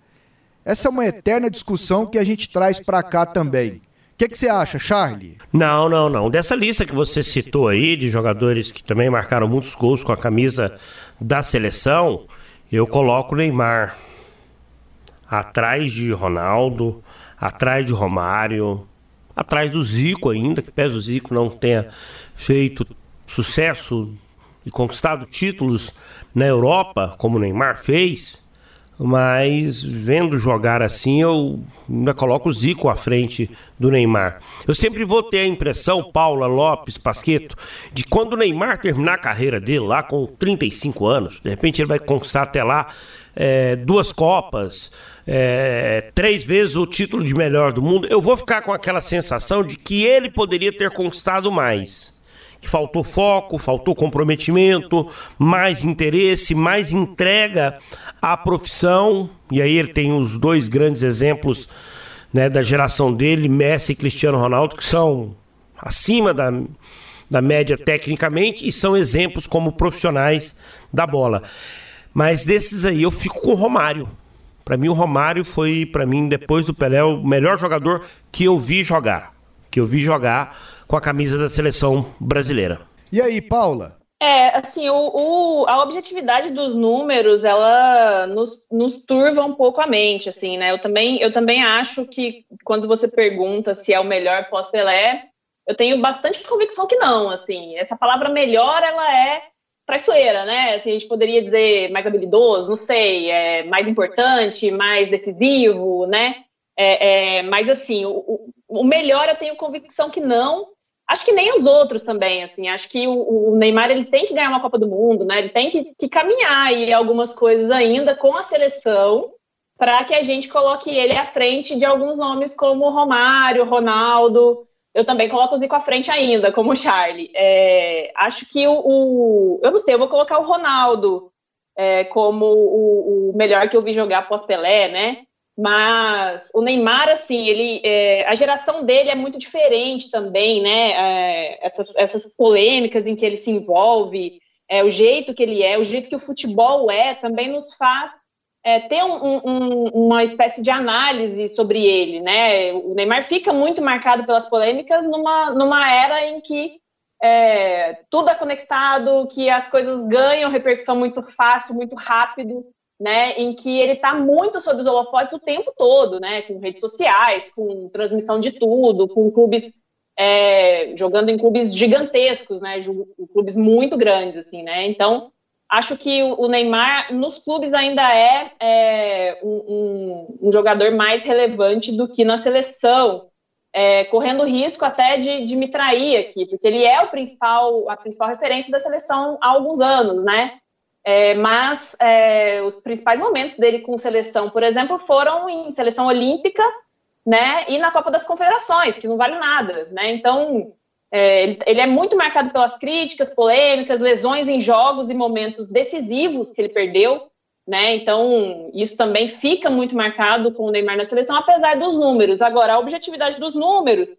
Essa é uma eterna discussão que a gente traz para cá também. O que, que, você acha, Charlie? Não, não, não. Dessa lista que você citou aí, de jogadores que também marcaram muitos gols com a camisa da seleção, eu coloco Neymar atrás de Ronaldo, atrás de Romário, atrás do Zico ainda, que pese o Zico não tenha feito sucesso e conquistado títulos na Europa, como o Neymar fez, mas vendo jogar assim, eu ainda coloco o Zico à frente do Neymar. Eu sempre vou ter a impressão, Paula Lopes, Pasqueto, de quando o Neymar terminar a carreira dele lá com 35 anos, de repente ele vai conquistar até lá é, duas Copas, é, três vezes o título de melhor do mundo, eu vou ficar com aquela sensação de que ele poderia ter conquistado mais que faltou foco, faltou comprometimento, mais interesse, mais entrega à profissão. E aí ele tem os dois grandes exemplos né, da geração dele, Messi e Cristiano Ronaldo, que são acima da, da média tecnicamente e são exemplos como profissionais da bola. Mas desses aí eu fico com o Romário. Para mim o Romário foi para mim depois do Pelé o melhor jogador que eu vi jogar, que eu vi jogar com a camisa da seleção brasileira. E aí, Paula? É, assim, o, o, a objetividade dos números, ela nos, nos, turva um pouco a mente, assim, né? Eu também, eu também acho que quando você pergunta se é o melhor pós-Pelé, eu tenho bastante convicção que não, assim. Essa palavra melhor, ela é traiçoeira, né? Assim, a gente poderia dizer mais habilidoso, não sei, é mais importante, mais decisivo, né? É, é, mas, assim, o, o melhor eu tenho convicção que não, acho que nem os outros também, assim, acho que o, o, Neymar ele tem que ganhar uma Copa do Mundo, né? Ele tem que, que caminhar aí algumas coisas ainda com a seleção para que a gente coloque ele à frente de alguns nomes como Romário, Ronaldo. Eu também coloco o Zico à frente ainda, como o Charlie. É, acho que o, o, Eu não sei, eu vou colocar o Ronaldo é, como o, o melhor que eu vi jogar pós-Pelé, né? Mas o Neymar, assim, ele, é, a geração dele é muito diferente também, né? É, essas, essas polêmicas em que ele se envolve, é, o jeito que ele é, o jeito que o futebol é, também nos faz é, ter um, um, uma espécie de análise sobre ele, né? O Neymar fica muito marcado pelas polêmicas numa, numa era em que é, tudo é conectado, que as coisas ganham repercussão muito fácil, muito rápido né, em que ele está muito sob os holofotes o tempo todo, né, com redes sociais, com transmissão de tudo, com clubes é, jogando em clubes gigantescos, né, clubes muito grandes, assim, né, então acho que o Neymar nos clubes ainda é, é um, um, jogador mais relevante do que na seleção, é, correndo risco até de, de me trair aqui, porque ele é o principal, a principal referência da seleção há alguns anos, né, é, mas é, os principais momentos dele com seleção, por exemplo, foram em seleção olímpica, né, e na Copa das Confederações, que não vale nada, né, então é, ele, ele, é muito marcado pelas críticas, polêmicas, lesões em jogos e momentos decisivos que ele perdeu, né, então isso também fica muito marcado com o Neymar na seleção, apesar dos números. Agora, a objetividade dos números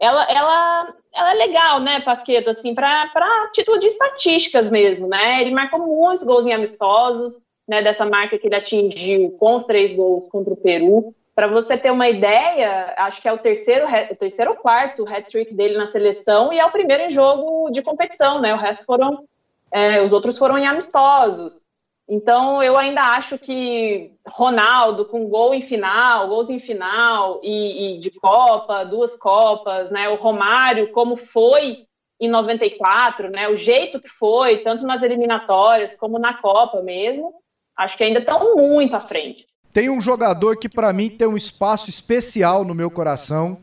ela, ela, ela é legal, né, Pasqueto, assim, para título de estatísticas mesmo, né? Ele marcou muitos gols em amistosos, né, dessa marca que ele atingiu com os três gols contra o Peru. Para você ter uma ideia, acho que é o terceiro, o terceiro ou quarto hat-trick dele na seleção e é o primeiro em jogo de competição, né? O resto foram, é, os outros foram em amistosos. Então, eu ainda acho que Ronaldo, com gol em final, gols em final, e, e, de Copa, duas Copas, né? O Romário, como foi em 94, né? O jeito que foi, tanto nas eliminatórias como na Copa mesmo, acho que ainda estão muito à frente. Tem um jogador que, para mim, tem um espaço especial no meu coração,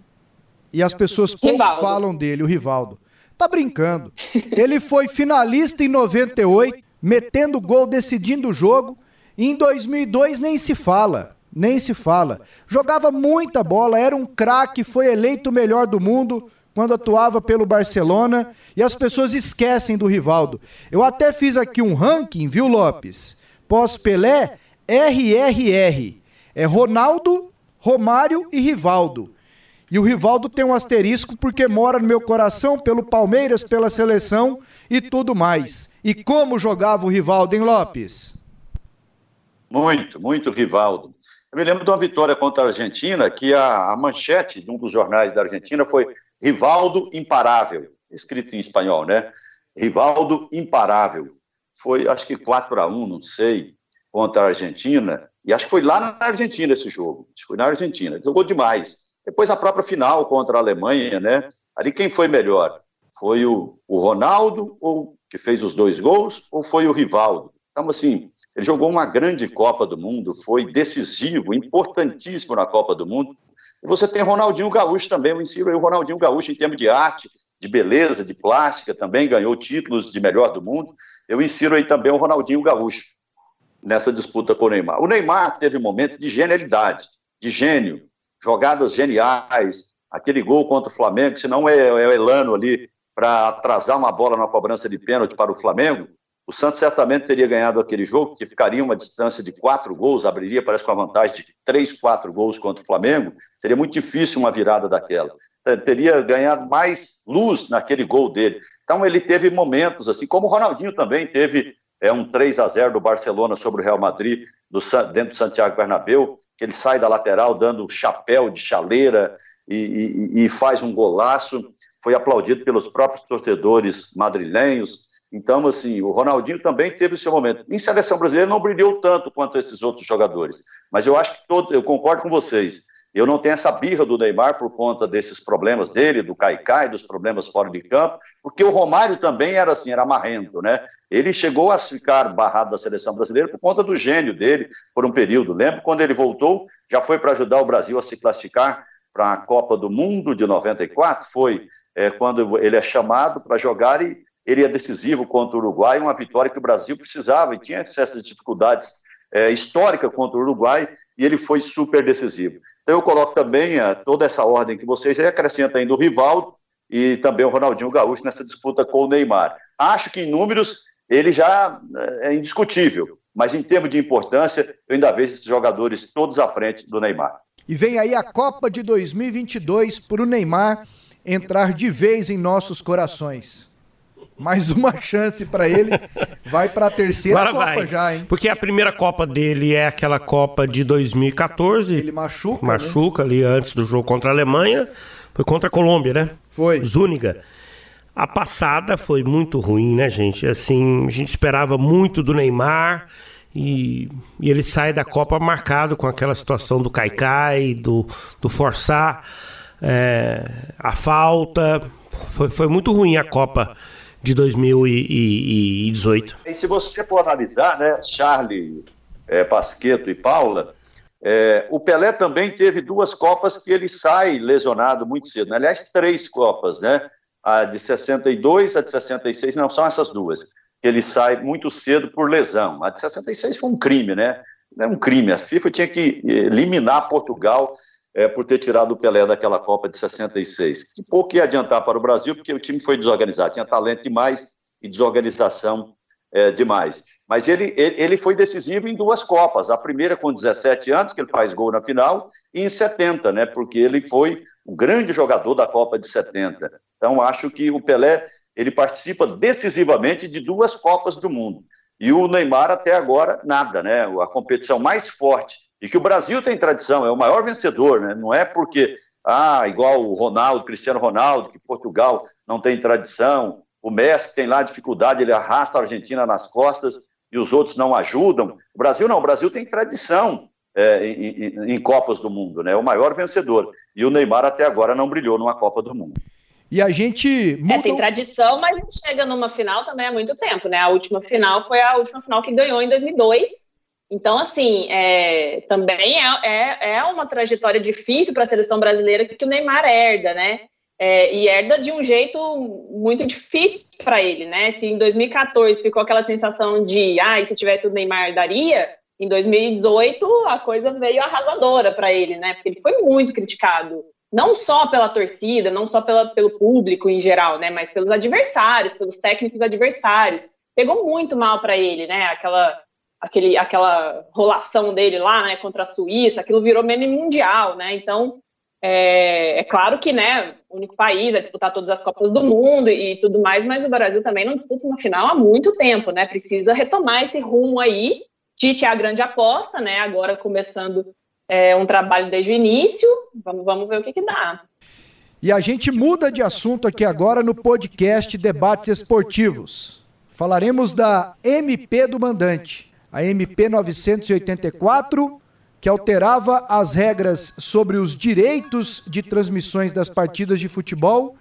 e as pessoas pouco falam dele, o Rivaldo. Tá brincando. Ele foi finalista em 98 metendo gol, decidindo o jogo. E em 2002 nem se fala, nem se fala. Jogava muita bola, era um craque, foi eleito o melhor do mundo quando atuava pelo Barcelona e as pessoas esquecem do Rivaldo. Eu até fiz aqui um ranking, viu, Lopes? Pós-Pelé, RRR. É Ronaldo, Romário e Rivaldo. E o Rivaldo tem um asterisco porque mora no meu coração pelo Palmeiras, pela seleção e tudo mais. E como jogava o Rivaldo em Lopes? Muito, muito Rivaldo. Eu me lembro de uma vitória contra a Argentina que a, a manchete de um dos jornais da Argentina foi Rivaldo imparável, escrito em espanhol, né? Rivaldo imparável. Foi, acho que 4 a 1 não sei, contra a Argentina. E acho que foi lá na Argentina esse jogo. Acho que foi na Argentina. Jogou demais. Depois a própria final contra a Alemanha, né? Ali quem foi melhor? Foi o, o Ronaldo ou que fez os dois gols ou foi o Rivaldo? Então, assim, ele jogou uma grande Copa do Mundo, foi decisivo, importantíssimo na Copa do Mundo. E você tem Ronaldinho Gaúcho também, eu insiro aí o Ronaldinho Gaúcho em termos de arte, de beleza, de plástica, também ganhou títulos de melhor do mundo. Eu insiro aí também o Ronaldinho Gaúcho nessa disputa com o Neymar. O Neymar teve momentos de genialidade, de gênio, jogadas geniais, aquele gol contra o Flamengo, se não é, é o Elano ali para atrasar uma bola na cobrança de pênalti para o Flamengo, o Santos certamente teria ganhado aquele jogo, que ficaria uma distância de quatro gols, abriria, parece, com a vantagem de três, quatro gols contra o Flamengo. Seria muito difícil uma virada daquela. É, teria ganhado mais luz naquele gol dele. Então, ele teve momentos, assim como o Ronaldinho também teve é, um 3 a 0 do Barcelona sobre o Real Madrid, do, dentro do Santiago Bernabéu, que ele sai da lateral dando chapéu de chaleira e, e, e faz um golaço. Foi aplaudido pelos próprios torcedores madrilenhos então, assim, o Ronaldinho também teve o seu momento. Em seleção brasileira não brilhou tanto quanto esses outros jogadores. Mas eu acho que todo, eu concordo com vocês. Eu não tenho essa birra do Neymar por conta desses problemas dele, do Caicai, dos problemas fora de campo, porque o Romário também era assim, era marrento, né? Ele chegou a ficar barrado da seleção brasileira por conta do gênio dele por um período. Lembro quando ele voltou, já foi para ajudar o Brasil a se classificar para a Copa do Mundo de 94, foi é, quando ele é chamado para jogar e ele é decisivo contra o Uruguai, uma vitória que o Brasil precisava e tinha essas dificuldades é, históricas contra o Uruguai, e ele foi super decisivo. Então eu coloco também a, é, toda essa ordem que vocês aí, acrescenta ainda o Rivaldo e também o Ronaldinho Gaúcho nessa disputa com o Neymar. Acho que em números ele já é, é indiscutível, mas em termos de importância, eu ainda vejo esses jogadores todos à frente do Neymar. E vem aí a Copa de 2022 para o Neymar entrar de vez em nossos corações mais uma chance para ele. Vai para a terceira Agora Copa vai. já, hein? Porque a primeira Copa dele é aquela Copa de 2014. Ele machuca. Machuca né? ali antes do jogo contra a Alemanha. Foi contra a Colômbia, né? Foi. Zúñiga. A passada foi muito ruim, né, gente? Assim, a gente esperava muito do Neymar. E, e ele sai da Copa marcado com aquela situação do Caicai, do, do forçar é, a falta. Foi, foi muito ruim a Copa de 2018. E se você for analisar, né, Charlie, é, Pasqueto e Paula, é, o Pelé também teve duas Copas que ele sai lesionado muito cedo. Né? Aliás, três Copas, né? A de 62, a de 66, não, são essas duas. Ele sai muito cedo por lesão. A de 66 foi um crime, né? É um crime. A FIFA tinha que eliminar Portugal é, por ter tirado o Pelé daquela Copa de 66. Que pouco ia adiantar para o Brasil, porque o time foi desorganizado, tinha talento demais e desorganização é, demais. Mas ele, ele foi decisivo em duas Copas, a primeira com 17 anos, que ele faz gol na final, e em 70, né, porque ele foi o grande jogador da Copa de 70. Então, acho que o Pelé ele participa decisivamente de duas Copas do Mundo. E o Neymar, até agora, nada, né? A competição mais forte e que o Brasil tem tradição, é o maior vencedor, né? Não é porque, ah, igual o Ronaldo, Cristiano Ronaldo, que Portugal não tem tradição, o Messi que tem lá dificuldade, ele arrasta a Argentina nas costas e os outros não ajudam. O Brasil não, o Brasil tem tradição é, em, em, em, Copas do Mundo, né? É o maior vencedor. E o Neymar até agora não brilhou numa Copa do Mundo. E a gente. É, tem tradição, mas chega numa final também há muito tempo, né? A última final foi a última final que ganhou em 2002 então, assim, é, também é, é, é, uma trajetória difícil para a seleção brasileira que o Neymar herda, né? É, e herda de um jeito muito difícil para ele, né? Se em 2014 ficou aquela sensação de, ah, se tivesse o Neymar daria, em 2018 a coisa veio arrasadora para ele, né? Porque ele foi muito criticado, não só pela torcida, não só pela, pelo público em geral, né? Mas pelos adversários, pelos técnicos adversários. Pegou muito mal para ele, né? Aquela aquele, aquela rolação dele lá, né, contra a Suíça, aquilo virou meme mundial, né, então é, é, claro que, né, o único país a disputar todas as Copas do Mundo e tudo mais, mas o Brasil também não disputa uma final há muito tempo, né, precisa retomar esse rumo aí, Tite é a grande aposta, né, agora começando é, um trabalho desde o início, vamos, vamos ver o que que dá. E a gente muda de assunto aqui agora no podcast Debates Esportivos. Falaremos da MP do Mandante a MP 984, que alterava as regras sobre os direitos de transmissões das partidas de futebol,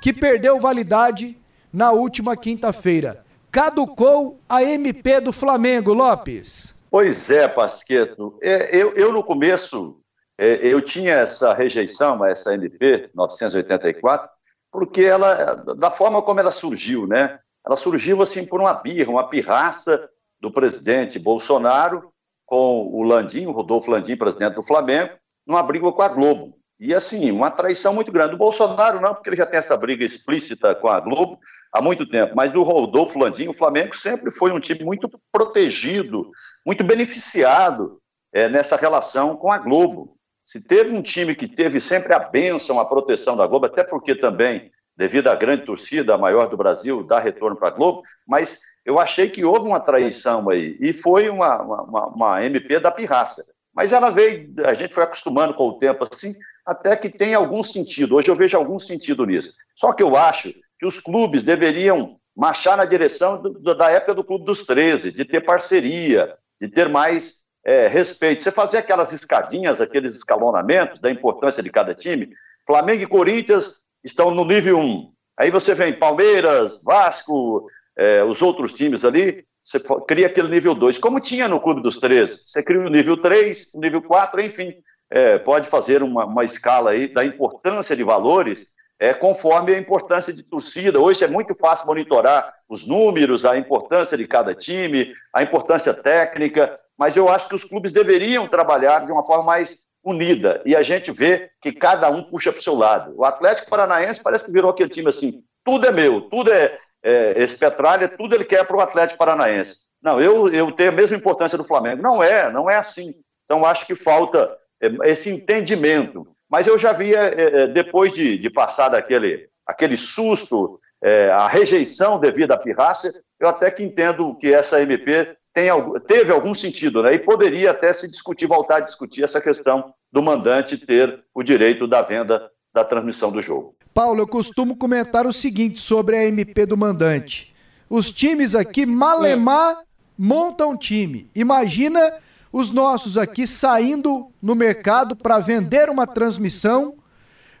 que perdeu validade na última quinta-feira. caducou a MP do Flamengo, Lopes? Pois é, Pasqueto. É, eu, eu, no começo, é, eu tinha essa rejeição a essa MP 984, porque ela, da forma como ela surgiu, né? Ela surgiu assim por uma birra, uma pirraça do presidente Bolsonaro com o Landim, o Rodolfo Landim, presidente do Flamengo, numa briga com a Globo. E assim, uma traição muito grande. Do Bolsonaro não, porque ele já tem essa briga explícita com a Globo há muito tempo, mas do Rodolfo Landim, o Flamengo sempre foi um time muito protegido, muito beneficiado é, nessa relação com a Globo. Se teve um time que teve sempre a bênção, a proteção da Globo, até porque também, devido à grande torcida, a maior do Brasil, dá retorno para a Globo, mas eu achei que houve uma traição aí, e foi uma, uma, uma MP da pirraça. Mas ela veio, a gente foi acostumando com o tempo assim, até que tem algum sentido. Hoje eu vejo algum sentido nisso. Só que eu acho que os clubes deveriam marchar na direção do, da época do Clube dos 13, de ter parceria, de ter mais é, respeito. Você fazer aquelas escadinhas, aqueles escalonamentos da importância de cada time. Flamengo e Corinthians estão no nível 1. Aí você vem Palmeiras, Vasco, é, os outros times ali, você cria aquele nível 2, como tinha no Clube dos 13. Você cria o nível 3, o nível 4, enfim é, pode fazer uma, uma, escala aí da importância de valores é, conforme a importância de torcida. Hoje é muito fácil monitorar os números, a importância de cada time, a importância técnica, mas eu acho que os clubes deveriam trabalhar de uma forma mais unida. E a gente vê que cada um puxa para o seu lado. O Atlético Paranaense parece que virou aquele time assim: tudo é meu, tudo é, é esse Petralha, tudo ele quer para o Atlético Paranaense. Não, eu, eu tenho a mesma importância do Flamengo. Não é, não é assim. Então acho que falta esse entendimento. Mas eu já via, é, é, depois de, de passar daquele aquele susto, é, a rejeição devido à pirraça, eu até que entendo que essa MP tem, teve algum sentido, né? E poderia até se discutir, voltar a discutir essa questão do mandante ter o direito da venda da transmissão do jogo. Paulo, eu costumo comentar o seguinte sobre a MP do mandante. Os times aqui, malemar, montam time. Imagina os nossos aqui saindo no mercado para vender uma transmissão,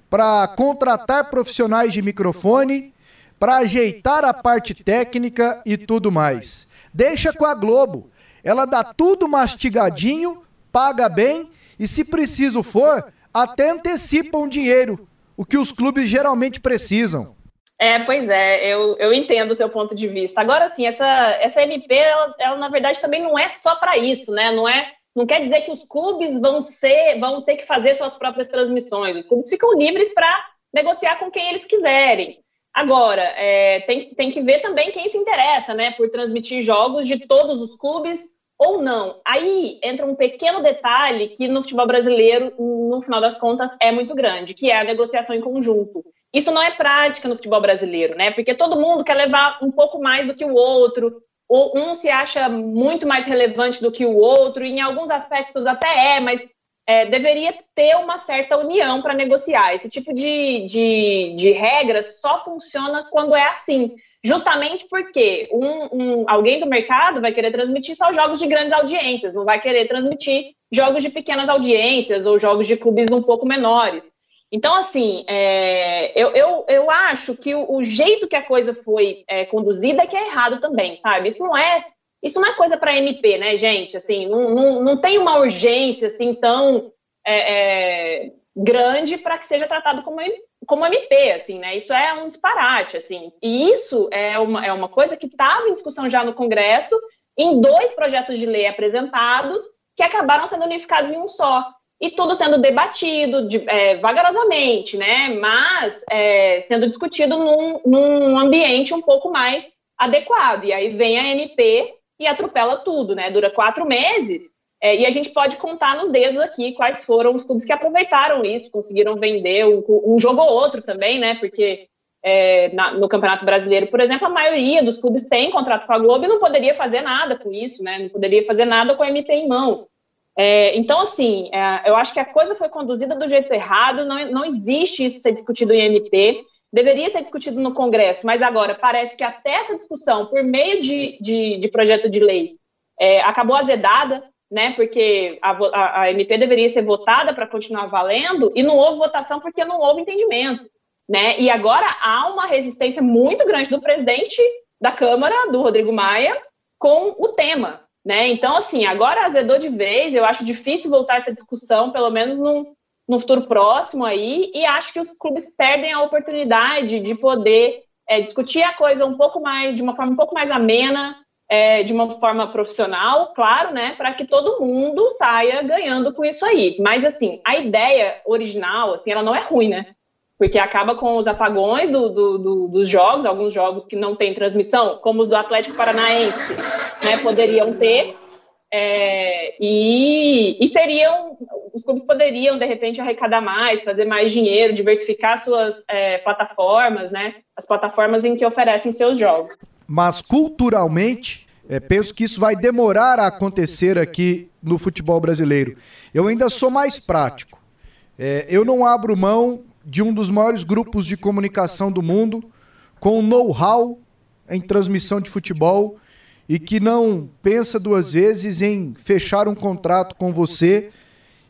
para contratar profissionais de microfone, para ajeitar a parte técnica e tudo mais. Deixa com a Globo. Ela dá tudo mastigadinho, paga bem e, se preciso for, até antecipa um dinheiro, o que os clubes geralmente precisam. É, pois é, eu, eu entendo o seu ponto de vista. Agora, sim, essa, essa MP, ela, ela na verdade também não é só para isso, né? Não é, não quer dizer que os clubes vão ser, vão ter que fazer suas próprias transmissões. Os clubes ficam livres para negociar com quem eles quiserem. Agora, é, tem, tem que ver também quem se interessa, né, por transmitir jogos de todos os clubes ou não. Aí entra um pequeno detalhe que no futebol brasileiro, no final das contas, é muito grande, que é a negociação em conjunto. Isso não é prática no futebol brasileiro, né? Porque todo mundo quer levar um pouco mais do que o outro, ou um se acha muito mais relevante do que o outro, e em alguns aspectos até é, mas é, deveria ter uma certa união para negociar. Esse tipo de, de, de regra só funciona quando é assim. Justamente porque um, um, alguém do mercado vai querer transmitir só jogos de grandes audiências, não vai querer transmitir jogos de pequenas audiências ou jogos de clubes um pouco menores. Então, assim, é, eu, eu, eu acho que o, o, jeito que a coisa foi é, conduzida é que é errado também, sabe? Isso não é isso não é coisa para MP, né, gente? Assim, não, não, não tem uma urgência assim tão é, é grande para que seja tratado como, como MP, assim, né? Isso é um disparate, assim. E isso é uma, é uma coisa que estava em discussão já no Congresso, em dois projetos de lei apresentados, que acabaram sendo unificados em um só e tudo sendo debatido de, é, vagarosamente, né? Mas é, sendo discutido num, num, ambiente um pouco mais adequado. E aí vem a MP e atropela tudo, né? Dura quatro meses. É, e a gente pode contar nos dedos aqui quais foram os clubes que aproveitaram isso, conseguiram vender um, um jogo ou outro também, né? Porque é, na, no Campeonato Brasileiro, por exemplo, a maioria dos clubes tem contrato com a Globo e não poderia fazer nada com isso, né? Não poderia fazer nada com a MP em mãos. É, então, assim, é, eu acho que a coisa foi conduzida do jeito errado, não, não existe isso ser discutido em MP, deveria ser discutido no Congresso, mas agora parece que até essa discussão, por meio de, de, de projeto de lei, é, acabou azedada, né, porque a, a, a MP deveria ser votada para continuar valendo, e não houve votação porque não houve entendimento. Né? E agora há uma resistência muito grande do presidente da Câmara, do Rodrigo Maia, com o tema. Né? Então, assim, agora azedou de vez, eu acho difícil voltar essa discussão, pelo menos num, no futuro próximo aí, e acho que os clubes perdem a oportunidade de poder é, discutir a coisa um pouco mais, de uma forma um pouco mais amena, é, de uma forma profissional, claro, né, para que todo mundo saia ganhando com isso aí. Mas, assim, a ideia original, assim, ela não é ruim, né? Porque acaba com os apagões do, do, do, dos jogos, alguns jogos que não têm transmissão, como os do Atlético Paranaense, né, poderiam ter, é, e, e, seriam, os clubes poderiam, de repente, arrecadar mais, fazer mais dinheiro, diversificar suas é, plataformas, né? As plataformas em que oferecem seus jogos. Mas culturalmente, é, penso que isso vai demorar a acontecer aqui no futebol brasileiro. Eu ainda sou mais prático. É, eu não abro mão de um dos maiores grupos de comunicação do mundo, com know-how em transmissão de futebol e que não pensa duas vezes em fechar um contrato com você.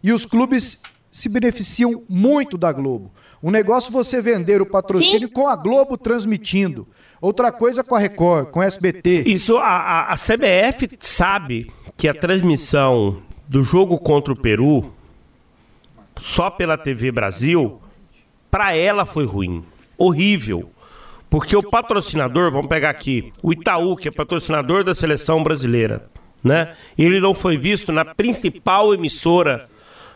E os clubes se beneficiam muito da Globo. Um negócio você vender o patrocínio Sim. com a Globo transmitindo. Outra coisa com a Record, com a SBT. Isso, a, a, a CBF sabe que a transmissão do jogo contra o Peru, só pela TV Brasil, para ela foi ruim. Horrível. Porque o patrocinador, vamos pegar aqui, o Itaú, que é patrocinador da seleção brasileira, né? Ele não foi visto na principal emissora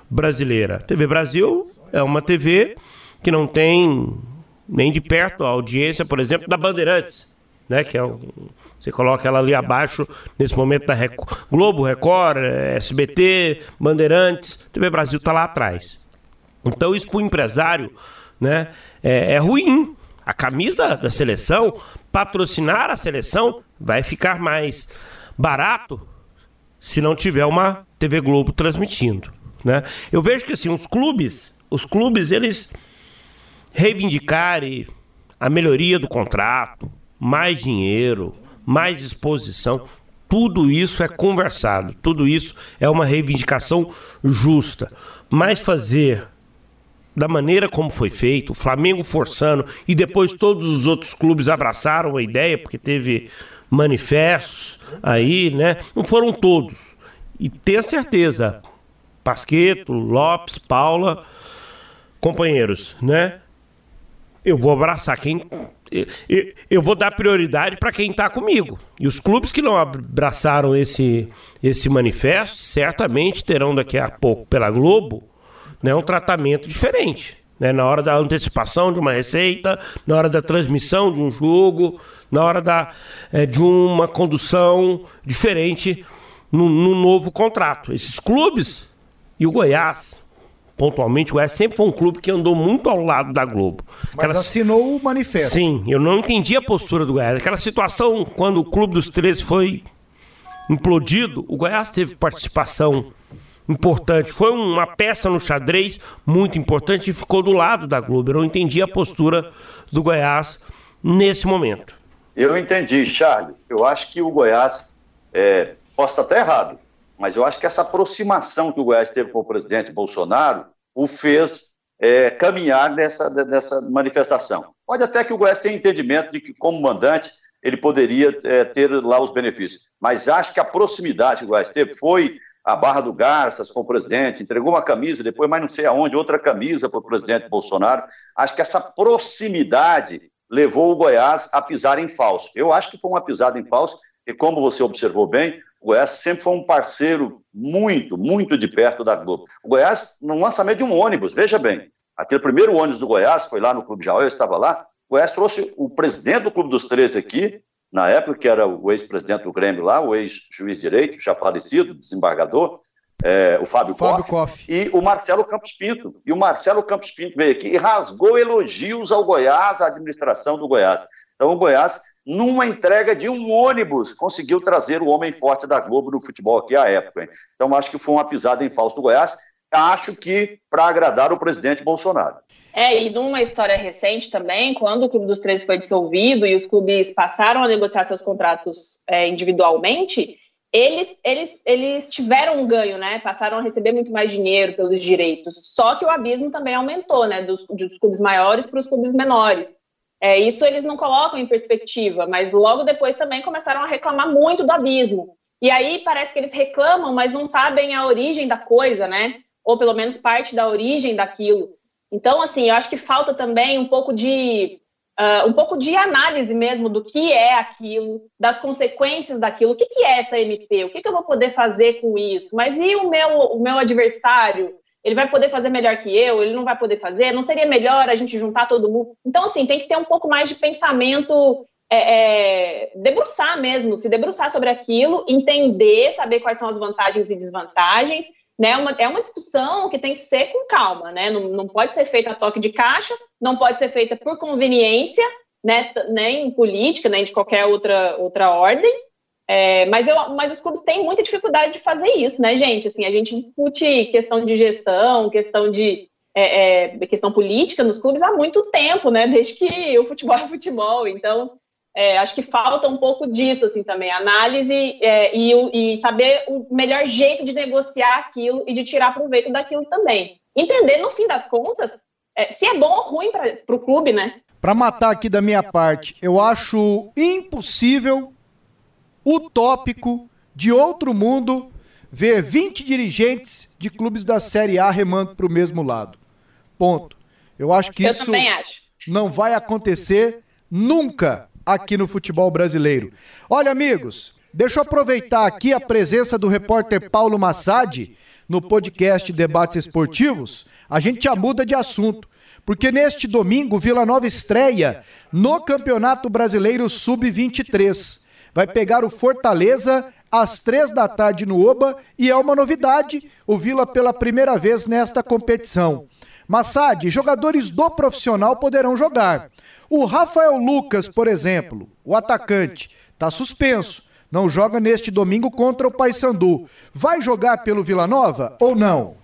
brasileira. TV Brasil é uma TV que não tem nem de perto a audiência, por exemplo, da Bandeirantes, né? Que é um, você coloca ela ali abaixo, nesse momento da Globo, Record, SBT, Bandeirantes, TV Brasil está lá atrás. Então isso para o empresário né, é, é ruim, a camisa da seleção, patrocinar a seleção, vai ficar mais barato se não tiver uma TV Globo transmitindo, né? Eu vejo que assim, os clubes, os clubes eles reivindicarem a melhoria do contrato, mais dinheiro, mais exposição, tudo isso é conversado, tudo isso é uma reivindicação justa. Mas fazer da maneira como foi feito, o Flamengo forçando e depois todos os outros clubes abraçaram a ideia, porque teve manifestos aí, né? Não foram todos. E tenha certeza, Pasqueto, Lopes, Paula, companheiros, né? Eu vou abraçar quem. Eu vou dar prioridade para quem está comigo. E os clubes que não abraçaram esse, esse manifesto certamente terão daqui a pouco pela Globo né, um tratamento diferente. Né, na hora da antecipação de uma receita, na hora da transmissão de um jogo, na hora da, é, de uma condução diferente no, no, novo contrato. Esses clubes e o Goiás, pontualmente, o Goiás sempre foi um clube que andou muito ao lado da Globo. Mas Aquela... assinou o manifesto. Sim, eu não entendi a postura do Goiás. Aquela situação quando o Clube dos 13 foi implodido, o Goiás teve participação importante. Foi uma peça no xadrez muito importante e ficou do lado da Globo. Eu não entendi a postura do Goiás nesse momento. Eu entendi, Charlie. Eu acho que o Goiás, é, posso estar até errado, mas eu acho que essa aproximação que o Goiás teve com o presidente Bolsonaro o fez é, caminhar nessa, nessa manifestação. Pode até que o Goiás tenha entendimento de que, como mandante, ele poderia é, ter lá os benefícios, mas acho que a proximidade que o Goiás teve foi a Barra do Garças com o presidente, entregou uma camisa, depois mais não sei aonde, outra camisa para o presidente Bolsonaro. Acho que essa proximidade levou o Goiás a pisar em falso. Eu acho que foi uma pisada em falso, e como você observou bem, o Goiás sempre foi um parceiro muito, muito de perto da Globo. O Goiás, no lançamento de um ônibus, veja bem, aquele primeiro ônibus do Goiás, foi lá no Clube Jaú, eu estava lá, o Goiás trouxe o presidente do Clube dos 13 aqui, na época, que era o ex-presidente do Grêmio lá, o ex-juiz de direito, já falecido, desembargador, é, o Fábio, Fábio Koff, Koff, e o Marcelo Campos Pinto. E o Marcelo Campos Pinto veio aqui e rasgou elogios ao Goiás, à administração do Goiás. Então, o Goiás, numa entrega de um ônibus, conseguiu trazer o homem forte da Globo no futebol aqui à época. Hein? Então, acho que foi uma pisada em falso do Goiás. Acho que para agradar o presidente Bolsonaro. É, e numa história recente também, quando o Clube dos Três foi dissolvido e os clubes passaram a negociar seus contratos é, individualmente, eles, eles, eles tiveram um ganho, né? Passaram a receber muito mais dinheiro pelos direitos. Só que o abismo também aumentou, né? Dos, dos clubes maiores para os clubes menores. É, isso eles não colocam em perspectiva, mas logo depois também começaram a reclamar muito do abismo. E aí parece que eles reclamam, mas não sabem a origem da coisa, né? Ou pelo menos parte da origem daquilo. Então, assim, eu acho que falta também um pouco de uh, um pouco de análise mesmo do que é aquilo, das consequências daquilo. O que, que é essa MP? O que, que eu vou poder fazer com isso? Mas e o meu, o meu adversário? Ele vai poder fazer melhor que eu? Ele não vai poder fazer? Não seria melhor a gente juntar todo mundo? Então, assim, tem que ter um pouco mais de pensamento é, é, debruçar mesmo, se debruçar sobre aquilo, entender, saber quais são as vantagens e desvantagens né, uma, é uma discussão que tem que ser com calma, né? Não, não pode ser feita a toque de caixa, não pode ser feita por conveniência, né? Nem política, nem de qualquer outra, outra ordem. É, mas, eu, mas os clubes têm muita dificuldade de fazer isso, né, gente? Assim, a gente discute questão de gestão, questão de é, é, questão política nos clubes há muito tempo, né? Desde que o futebol é futebol. Então, é, acho que falta um pouco disso, assim, também, análise é, e, e, saber o melhor jeito de negociar aquilo e de tirar proveito daquilo também. Entender, no fim das contas, é, se é bom ou ruim para o clube, né? Para matar aqui da minha parte, eu acho impossível, utópico, de outro mundo, ver 20 dirigentes de clubes da Série A remando para o mesmo lado. Ponto. Eu acho que eu isso acho. não vai acontecer nunca aqui no futebol brasileiro. Olha, amigos, deixa eu aproveitar aqui a presença do repórter Paulo Massad no podcast Debates Esportivos. A gente já muda de assunto, porque neste domingo Vila Nova estreia no Campeonato Brasileiro Sub-23. Vai pegar o Fortaleza às três da tarde no Oba e é uma novidade o Vila pela primeira vez nesta competição. Massad, jogadores do profissional poderão jogar. O Rafael Lucas, por exemplo, o atacante, está suspenso. Não joga neste domingo contra o Paysandu. Vai jogar pelo Vila Nova ou não?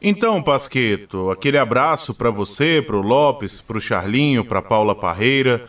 Então, Pasqueto, aquele abraço para você, para o Lopes, para o Charlinho, para Paula Parreira.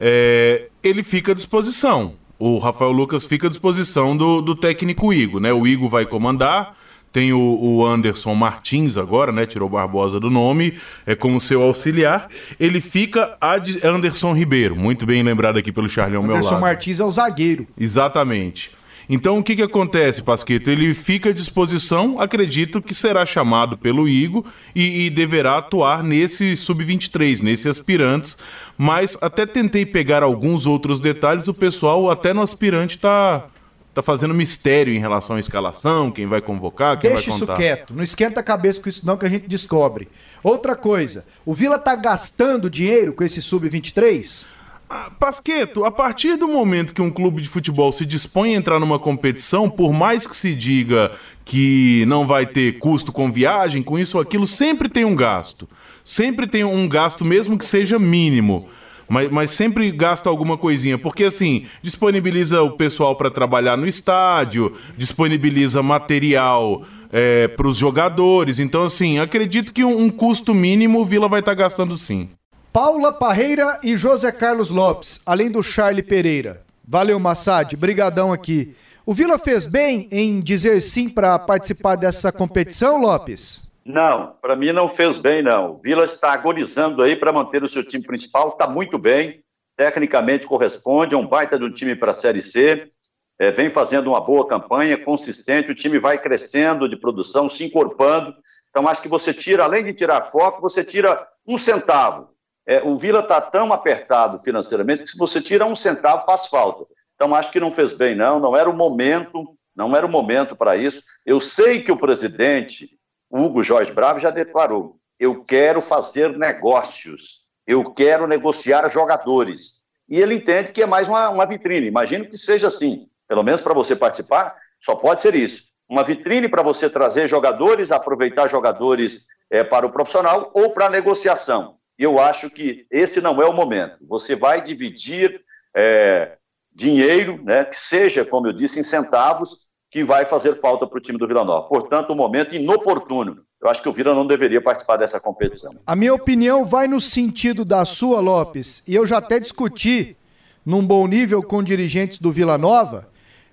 É, ele fica à disposição. O Rafael Lucas fica à disposição do, do técnico Igor, né? O Igor vai comandar tem o, o, Anderson Martins agora, né? Tirou Barbosa do nome, é como seu auxiliar. Ele fica Anderson Ribeiro, muito bem lembrado aqui pelo Charlie ao meu lado. Anderson Martins é o zagueiro. Exatamente. Então o que, que acontece, Pasqueto? Ele fica à disposição, acredito que será chamado pelo Igor e, e deverá atuar nesse sub-23, nesse aspirantes. Mas até tentei pegar alguns outros detalhes, o pessoal até no aspirante está tá fazendo mistério em relação à escalação, quem vai convocar, quem Deixa vai contar. Deixa isso quieto, não esquenta a cabeça com isso não que a gente descobre. Outra coisa, o Vila tá gastando dinheiro com esse sub-23? Ah, Pasqueto, a partir do momento que um clube de futebol se dispõe a entrar numa competição, por mais que se diga que não vai ter custo com viagem, com isso ou aquilo, sempre tem um gasto. Sempre tem um gasto, mesmo que seja mínimo mas, mas sempre gasta alguma coisinha, porque assim, disponibiliza o pessoal para trabalhar no estádio, disponibiliza material é, para os jogadores. Então, assim, acredito que um, um custo mínimo o Vila vai estar tá gastando sim. Paula Parreira e José Carlos Lopes, além do Charlie Pereira. Valeu, Massad, brigadão aqui. O Vila fez bem em dizer sim para participar dessa competição, Lopes? Não, para mim não fez bem, não. O Vila está agonizando aí para manter o seu time principal, está muito bem, tecnicamente corresponde, é um baita de um time para a Série C, é, vem fazendo uma boa campanha, consistente, o time vai crescendo de produção, se encorpando. Então, acho que você tira, além de tirar foco, você tira um centavo. É, o Vila está tão apertado financeiramente que se você tira um centavo, faz falta. Então, acho que não fez bem, não, não era o momento, não era o momento para isso. Eu sei que o presidente Hugo Jorge Bravo já declarou: eu quero fazer negócios, eu quero negociar jogadores. E ele entende que é mais uma, uma vitrine. Imagino que seja assim. Pelo menos para você participar, só pode ser isso. Uma vitrine para você trazer jogadores, aproveitar jogadores é, para o profissional ou para negociação. Eu acho que esse não é o momento. Você vai dividir é, dinheiro, né, que seja, como eu disse, em centavos, que vai fazer falta para o time do Vila Nova. Portanto, um momento inoportuno. Eu acho que o Vila não deveria participar dessa competição. A minha opinião vai no sentido da sua, Lopes, e eu já até discuti num bom nível com dirigentes do Vila Nova,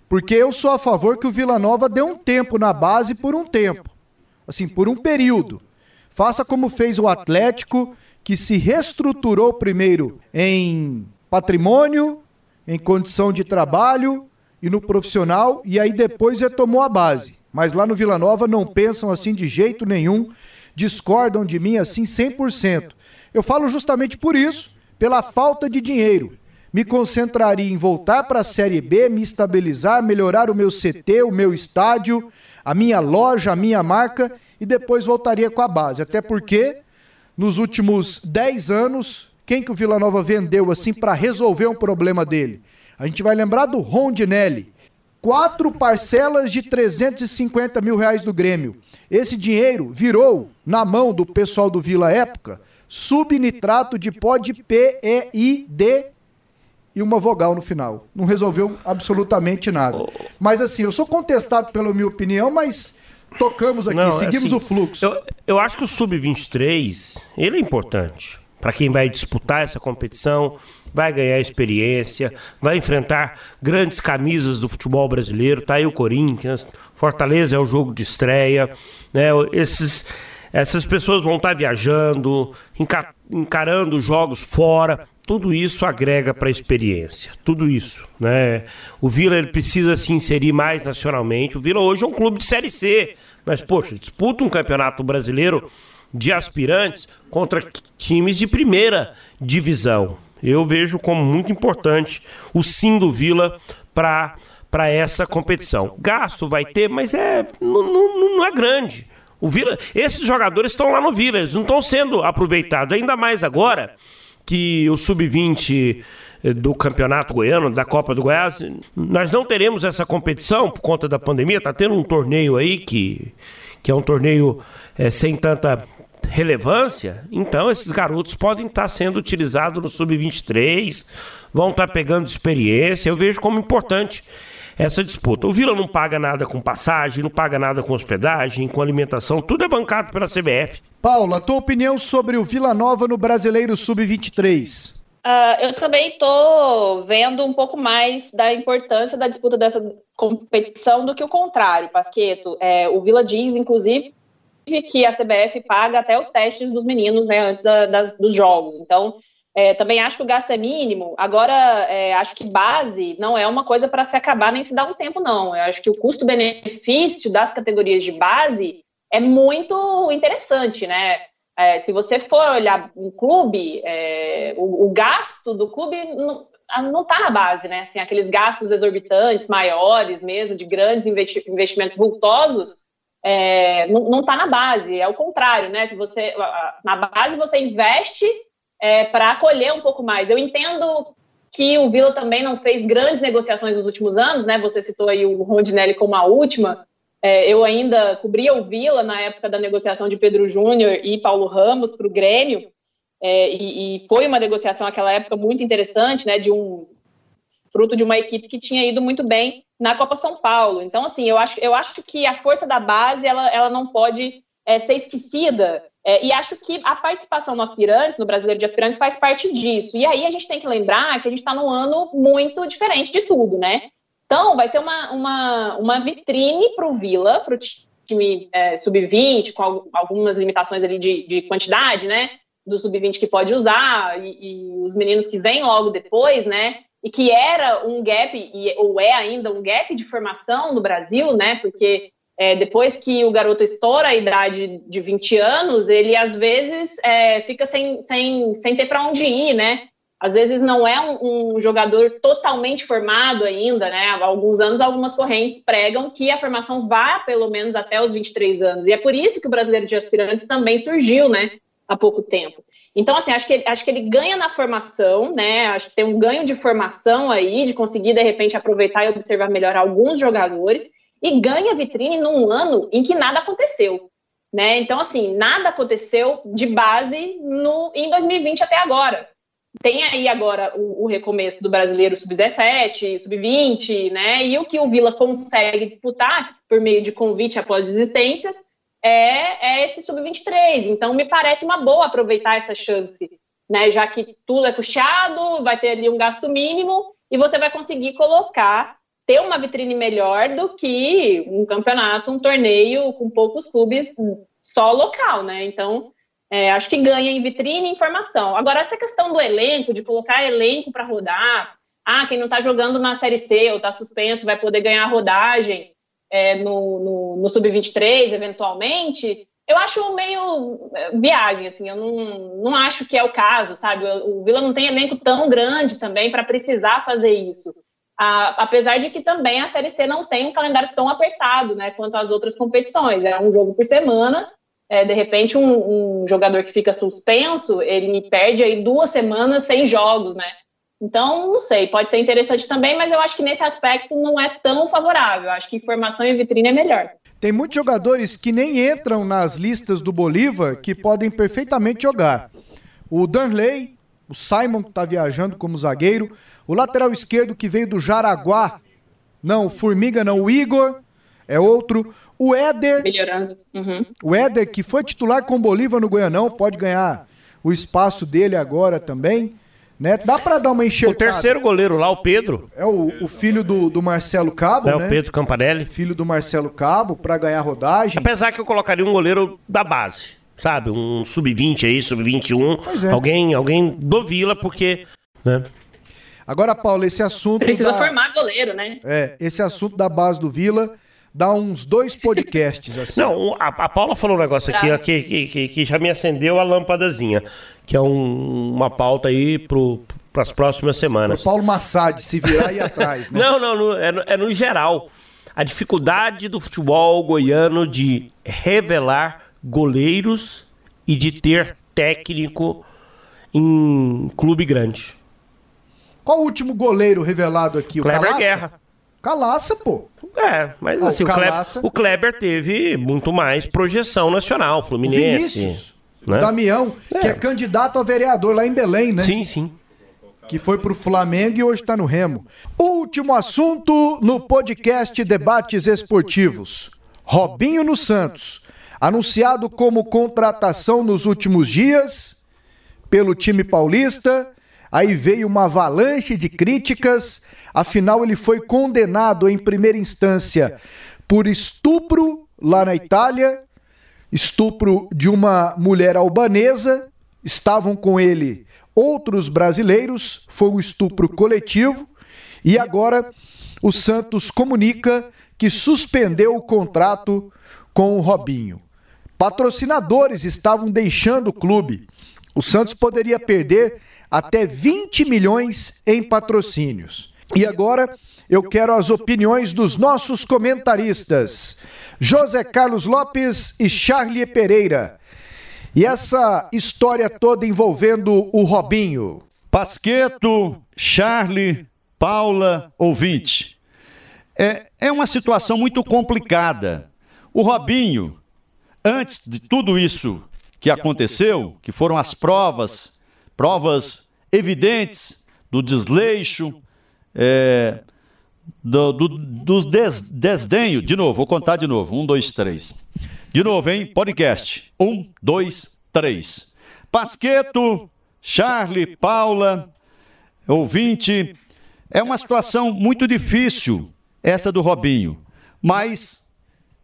porque eu sou a favor que o Vila Nova dê um tempo na base por um tempo. Assim, por um período. Faça como fez o Atlético, que se reestruturou primeiro em patrimônio, em condição de trabalho e no profissional, e aí depois retomou a base. Mas lá no Vila Nova não pensam assim de jeito nenhum, discordam de mim assim 100%. Eu falo justamente por isso, pela falta de dinheiro. Me concentraria em voltar para a Série B, me estabilizar, melhorar o meu CT, o meu estádio, a minha loja, a minha marca e depois voltaria com a base. Até porque nos últimos 10 anos, quem que o Vila Nova vendeu assim para resolver um problema dele? A gente vai lembrar do Rondinelli. Quatro parcelas de 350 mil reais do Grêmio. Esse dinheiro virou, na mão do pessoal do Vila Época, subnitrato de pó de P, E, I, D e uma vogal no final. Não resolveu absolutamente nada. Mas assim, eu sou contestado pela minha opinião, mas tocamos aqui, Não, seguimos assim, o fluxo. Eu, eu acho que o Sub-23, ele é importante para quem vai disputar essa competição, vai ganhar experiência, vai enfrentar grandes camisas do futebol brasileiro. Tá aí o Corinthians, Fortaleza é o jogo de estreia, né? Esses essas pessoas vão estar tá viajando, encarando jogos fora. Tudo isso agrega para a experiência. Tudo isso, né? O Vila ele precisa se inserir mais nacionalmente. O Vila hoje é um clube de série C, mas poxa, disputa um campeonato brasileiro de aspirantes contra times de primeira divisão. Eu vejo como muito importante o sim do Vila para para essa competição. Gasto vai ter, mas é não, não, não é grande. O Vila, esses jogadores estão lá no Vila, eles não estão sendo aproveitados, ainda mais agora que o sub-20 eh, do Campeonato Goiano, da Copa do Goiás, nós não teremos essa competição por conta da pandemia, tá tendo um torneio aí que que é um torneio é, sem tanta relevância, então esses garotos podem estar sendo utilizados no sub-23, vão estar pegando experiência. Eu vejo como importante essa disputa. O Vila não paga nada com passagem, não paga nada com hospedagem, com alimentação, tudo é bancado pela CBF. Paula, tua opinião sobre o Vila Nova no Brasileiro Sub-23? Uh, ah, eu também estou vendo um pouco mais da importância da disputa dessa competição do que o contrário, Pasqueto. É, o Vila diz, inclusive, que a CBF paga até os testes dos meninos né, antes da, das, dos jogos. Então, é, também acho que o gasto é mínimo. Agora, é, acho que base não é uma coisa para se acabar nem se dar um tempo, não. Eu acho que o custo-benefício das categorias de base é muito interessante, né? É, se você for olhar um clube, é, o, o, gasto do clube não está na base, né? Assim, aqueles gastos exorbitantes, maiores mesmo, de grandes investimentos vultosos, é, não está na base, é o contrário, né? Se você na base você investe é, para acolher um pouco mais. Eu entendo que o Vila também não fez grandes negociações nos últimos anos, né? Você citou aí o Rondinelli como a última. É, eu ainda cobria o Vila na época da negociação de Pedro Júnior e Paulo Ramos para o Grêmio. É, e, e, foi uma negociação naquela época muito interessante, né? De um fruto de uma equipe que tinha ido muito bem na Copa São Paulo. Então, assim, eu acho, eu acho que a força da base ela, ela não pode é, ser esquecida. É, e acho que a participação no aspirantes, no brasileiro de aspirantes, faz parte disso. E aí a gente tem que lembrar que a gente está num ano muito diferente de tudo, né? Então, vai ser uma, uma, uma vitrine para o Vila, para o time é, sub-20, com algumas limitações ali de, de quantidade, né? Do sub-20 que pode usar, e, e os meninos que vêm logo depois, né? E que era um gap, e, ou é ainda um gap de formação no Brasil, né? Porque é, depois que o garoto estoura a idade de 20 anos, ele às vezes é, fica sem, sem, sem ter para onde ir, né? Às vezes não é um, um, jogador totalmente formado ainda, né? Há alguns anos, algumas correntes pregam que a formação vá pelo menos até os 23 anos. E é por isso que o brasileiro de aspirantes também surgiu, né? Há pouco tempo. Então, assim, acho que, acho que ele ganha na formação, né? Acho que tem um ganho de formação aí, de conseguir, de repente, aproveitar e observar melhor alguns jogadores, e ganha vitrine num ano em que nada aconteceu. Né? Então, assim, nada aconteceu de base no, em 2020 até agora. Tem aí agora o, o recomeço do brasileiro sub-17, sub-20, né? E o que o Vila consegue disputar por meio de convite após desistências é, é esse sub-23. Então, me parece uma boa aproveitar essa chance, né? Já que tudo é custeado, vai ter ali um gasto mínimo e você vai conseguir colocar, ter uma vitrine melhor do que um campeonato, um torneio com poucos clubes só local, né? Então, É, acho que ganha em vitrine e informação. Agora, essa questão do elenco, de colocar elenco para rodar, ah, quem não está jogando na Série C ou está suspenso vai poder ganhar a rodagem é, no, no, no Sub-23, eventualmente, eu acho meio é, viagem, assim, eu não, não acho que é o caso, sabe? O, Vila não tem elenco tão grande também para precisar fazer isso. A, apesar de que também a Série C não tem um calendário tão apertado, né, quanto as outras competições. É um jogo por semana, é, de repente um, um, jogador que fica suspenso, ele perde aí duas semanas sem jogos, né? Então, não sei, pode ser interessante também, mas eu acho que nesse aspecto não é tão favorável. Eu acho que informação e vitrine é melhor. Tem muitos jogadores que nem entram nas listas do Bolívar que podem perfeitamente jogar. O Danley, o Simon, que está viajando como zagueiro, o lateral esquerdo que veio do Jaraguá, não, o Formiga não, o Igor, é outro. O Éder. Uhum. O Éder, que foi titular com o Bolívar no Goianão, pode ganhar o espaço dele agora também. Né? Dá para dar uma enxergada. O terceiro goleiro lá, o Pedro. É o, o filho do, do Marcelo Cabo, é né? o Pedro Campanelli. Filho do Marcelo Cabo, para ganhar rodagem. Apesar que eu colocaria um goleiro da base, sabe? Um sub-20 aí, sub-21. É. Alguém, alguém do Vila, porque... Né? Agora, Paulo, esse assunto... Precisa da... formar goleiro, né? É, esse assunto da base do Vila dá uns dois podcasts [LAUGHS] assim. Não, a, a Paula falou um negócio aqui ó, que, que, que, já me acendeu a lâmpadazinha, que é um, uma pauta aí pro, para as próximas semanas. O Paulo Massad se virar aí atrás, né? [LAUGHS] Não, não, no, é, no, é no geral. A dificuldade do futebol goiano de revelar goleiros e de ter técnico em clube grande. Qual o último goleiro revelado aqui? O Kleber Guerra. Calaça, pô. É, mas assim, o, Kleber, o Kleber teve muito mais projeção nacional, Fluminense. Vinícius, né? Damião, é. que é candidato a vereador lá em Belém, né? Sim, sim. Que foi pro Flamengo e hoje tá no Remo. Último assunto no podcast Debates Esportivos. Robinho no Santos. Anunciado como contratação nos últimos dias pelo time paulista. Aí veio uma avalanche de críticas Afinal, ele foi condenado em primeira instância por estupro lá na Itália, estupro de uma mulher albanesa. Estavam com ele outros brasileiros, foi um estupro coletivo. E agora o Santos comunica que suspendeu o contrato com o Robinho. Patrocinadores estavam deixando o clube. O Santos poderia perder até 20 milhões em patrocínios. E agora eu quero as opiniões dos nossos comentaristas, José Carlos Lopes e Charlie Pereira. E essa história toda envolvendo o Robinho. Pasqueto, Charlie, Paula, ouvinte. É, é uma situação muito complicada. O Robinho, antes de tudo isso que aconteceu, que foram as provas, provas evidentes do desleixo, é, do, do, dos des, desdenho. De novo, vou contar de novo. Um, dois, três. De novo, hein? Podcast. Um, dois, três. Pasqueto, Charlie, Paula, ouvinte. É uma situação muito difícil, essa do Robinho. Mas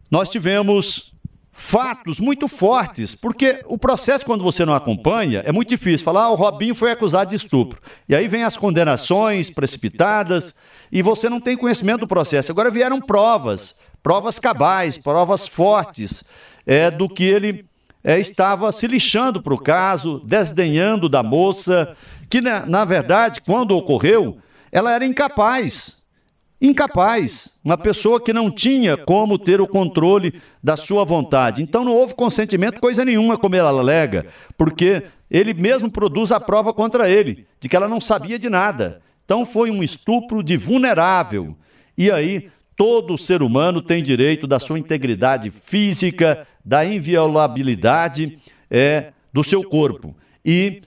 nós tivemos fatos muito fortes, porque o processo, quando você não acompanha, é muito difícil. Falar, ah, o Robinho foi acusado de estupro. E aí vem as condenações precipitadas e você não tem conhecimento do processo. Agora vieram provas, provas cabais, provas fortes é, do que ele é, estava se lixando para o caso, desdenhando da moça, que na, na verdade, quando ocorreu, ela era incapaz incapaz, uma pessoa que não tinha como ter o controle da sua vontade. Então não houve consentimento, coisa nenhuma, como ela alega, porque ele mesmo produz a prova contra ele, de que ela não sabia de nada. Então foi um estupro de vulnerável. E aí, todo ser humano tem direito da sua integridade física, da inviolabilidade é, do seu corpo. E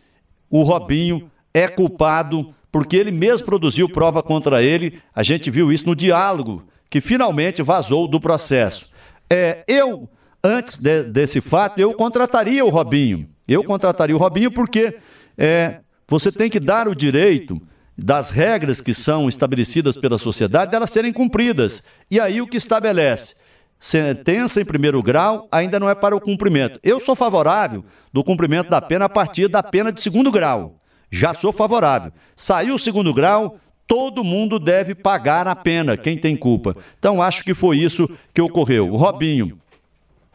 o Robinho é culpado porque ele mesmo produziu prova contra ele. A gente viu isso no diálogo que finalmente vazou do processo. É, eu, antes de, desse fato, eu contrataria o Robinho. Eu contrataria o Robinho porque é, você tem que dar o direito das regras que são estabelecidas pela sociedade delas serem cumpridas. E aí o que estabelece? sentença em primeiro grau ainda não é para o cumprimento. Eu sou favorável do cumprimento da pena a partir da pena de segundo grau. Já sou favorável. Saiu o segundo grau, todo mundo deve pagar a pena, quem tem culpa. Então acho que foi isso que ocorreu. O Robinho,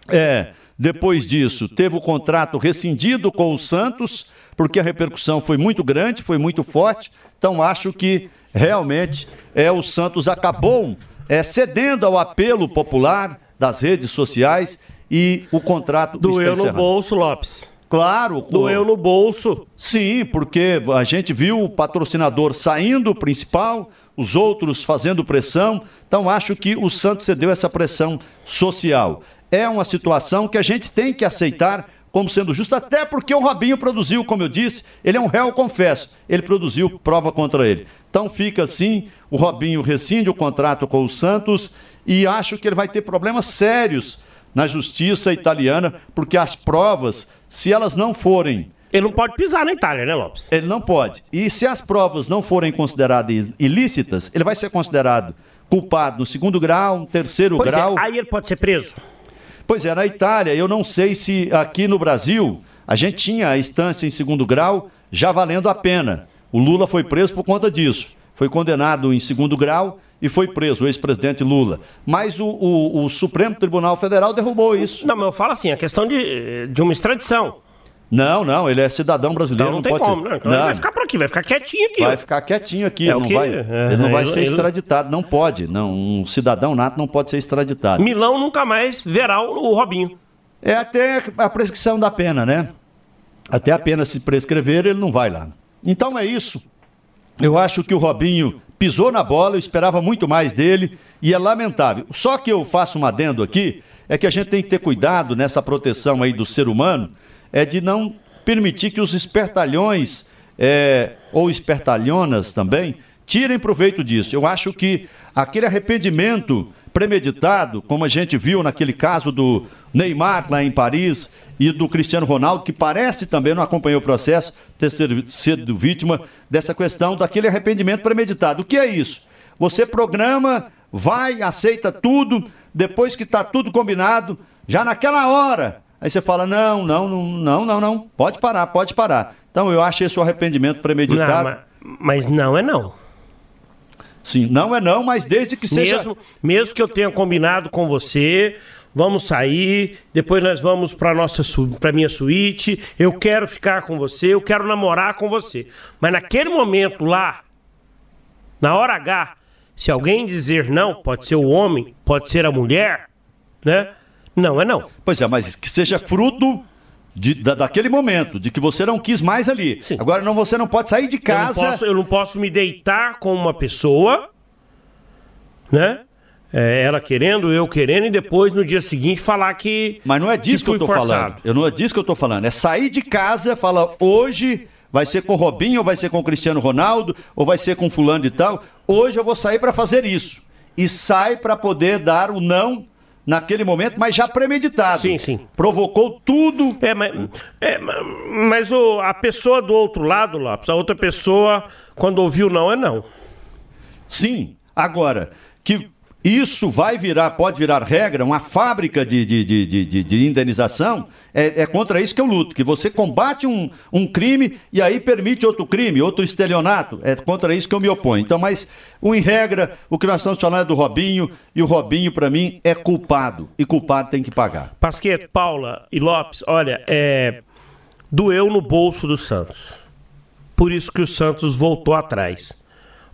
é, depois disso, teve o contrato rescindido com o Santos, porque a repercussão foi muito grande, foi muito forte. Então acho que realmente é o Santos acabou é, cedendo ao apelo popular das redes sociais e o contrato doeu no bolso, Lopes. Claro. Doeu no bolso. Sim, porque a gente viu o patrocinador saindo, o principal, os outros fazendo pressão. Então, acho que o Santos cedeu essa pressão social. É uma situação que a gente tem que aceitar como sendo justa, até porque o Robinho produziu, como eu disse, ele é um réu, confesso, ele produziu prova contra ele. Então fica assim, o Robinho rescinde o contrato com o Santos e acho que ele vai ter problemas sérios na justiça italiana, porque as provas, se elas não forem. Ele não pode pisar na Itália, né, Lopes? Ele não pode. E se as provas não forem consideradas ilícitas, ele vai ser considerado culpado no segundo grau, no terceiro pois é, grau. É, aí ele pode ser preso. Pois é, na Itália, eu não sei se aqui no Brasil a gente tinha a instância em segundo grau já valendo a pena. O Lula foi preso por conta disso. Foi condenado em segundo grau e foi preso, o ex-presidente Lula. Mas o, o, o, Supremo Tribunal Federal derrubou isso. Não, mas eu falo assim, a questão de, de uma extradição. Não, não, ele é cidadão brasileiro, então não, não tem pode como, ser. Né? Então não. ele vai ficar por aqui, vai ficar quietinho aqui. Vai ficar quietinho aqui, É não que- vai, é, ele não vai ele- ser extraditado, não pode. Não, um cidadão nato não pode ser extraditado. Milão nunca mais verá o, o Robinho. É até a prescrição da pena, né? Até a pena se prescrever, ele não vai lá. Então é isso. Eu acho que o Robinho pisou na bola, eu esperava muito mais dele e é lamentável. Só que eu faço um adendo aqui, é que a gente tem que ter cuidado nessa proteção aí do ser humano, é de não permitir que os espertalhões é, ou espertalhonas também tirem proveito disso. Eu acho que aquele arrependimento premeditado, como a gente viu naquele caso do Neymar lá em Paris e do Cristiano Ronaldo, que parece também não acompanhou o processo, ter sido- vítima dessa questão daquele arrependimento premeditado. O que é isso? Você programa, vai, aceita tudo, depois que está tudo combinado, já naquela hora, aí você fala: não, não, não, não, não, não, pode parar, pode parar. Então eu acho esse o arrependimento Não, premeditado. mas, mas não é não. Sim, não é não, mas desde que seja. Mesmo, mesmo que eu tenha combinado com você, vamos sair, depois nós vamos para nossa para minha suíte, eu quero ficar com você, eu quero namorar com você. Mas naquele momento lá, na hora H, se alguém dizer não, pode ser o homem, pode ser a mulher, né? Não é não. Pois é, mas que seja fruto de- da- daquele momento, de que você não quis mais ali. Sim. Agora não, você não pode sair de Eu não, casa. posso, eu não posso me deitar com uma pessoa, né? É, ela querendo, eu querendo, e depois no dia seguinte falar que. Mas não é disso que, eu fui tô forçado. falando. Eu não é disso que eu tô falando. É sair de casa, falar hoje vai ser com o Robinho, ou vai ser com o Cristiano Ronaldo, ou vai ser com fulano e tal. Hoje eu vou sair para fazer isso. E sai para poder dar o não naquele momento, mas já premeditado. Sim, sim. Provocou tudo. É, mas, é, ma- mas o, a pessoa do outro lado, Lopes, a outra pessoa, quando ouviu não, é não. Sim. Agora, que isso vai virar, pode virar regra, uma fábrica de, de, de, de, de- de indenização, é, é contra isso que eu luto. Que você combate um, um crime e aí permite outro crime, outro estelionato. É contra isso que eu me oponho. Então, mas, em regra, o que nós estamos falando é do Robinho, e o Robinho, para mim, é culpado. E culpado tem que pagar. Pasqueto, Paula e Lopes, olha, é, doeu no bolso do Santos. Por isso que o Santos voltou atrás.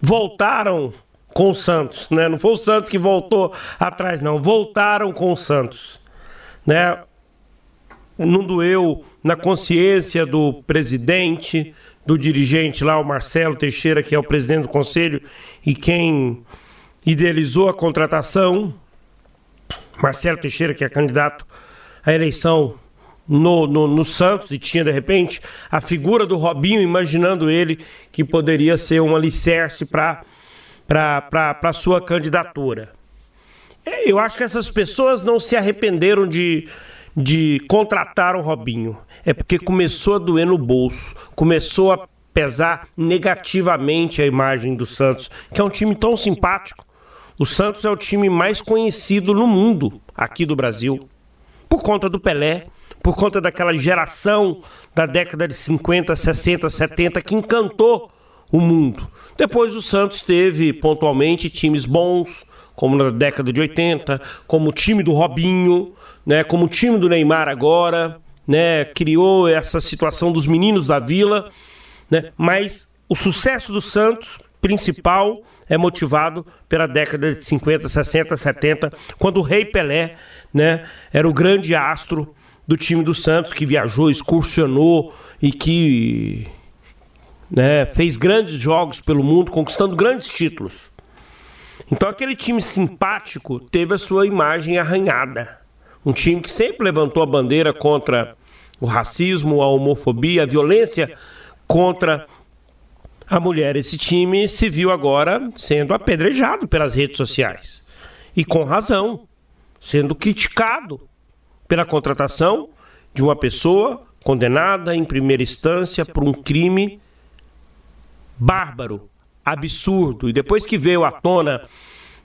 Voltaram com o Santos, né? Não foi o Santos que voltou atrás, não. Voltaram com o Santos, né? Não doeu na consciência do presidente, do dirigente lá, o Marcelo Teixeira, que é o presidente do conselho e quem idealizou a contratação. Marcelo Teixeira, que é candidato à eleição no, no, no Santos e tinha de repente a figura do Robinho, imaginando ele que poderia ser um alicerce para a sua candidatura. É, Eu acho que essas pessoas não se arrependeram de, de contratar o Robinho. É porque começou a doer no bolso, começou a pesar negativamente a imagem do Santos, que é um time tão simpático. O Santos é o time mais conhecido no mundo, aqui do Brasil, por conta do Pelé, por conta daquela geração da década de 50, 60, 70 que encantou o mundo. Depois o Santos teve pontualmente times bons, como na década de 80, como o time do Robinho, né, como o time do Neymar agora, né, criou essa situação dos meninos da Vila, né, mas o sucesso do Santos principal é motivado pela década de 50, 60, 70, quando o Rei Pelé, né, era o grande astro do time do Santos que viajou, excursionou e que né, fez grandes jogos pelo mundo, conquistando grandes títulos. Então aquele time simpático teve a sua imagem arranhada. Um time que sempre levantou a bandeira contra o racismo, a homofobia, a violência contra a mulher. Esse time se viu agora sendo apedrejado pelas redes sociais. E com razão, sendo criticado pela contratação de uma pessoa condenada em primeira instância por um crime bárbaro, absurdo. E depois que veio à tona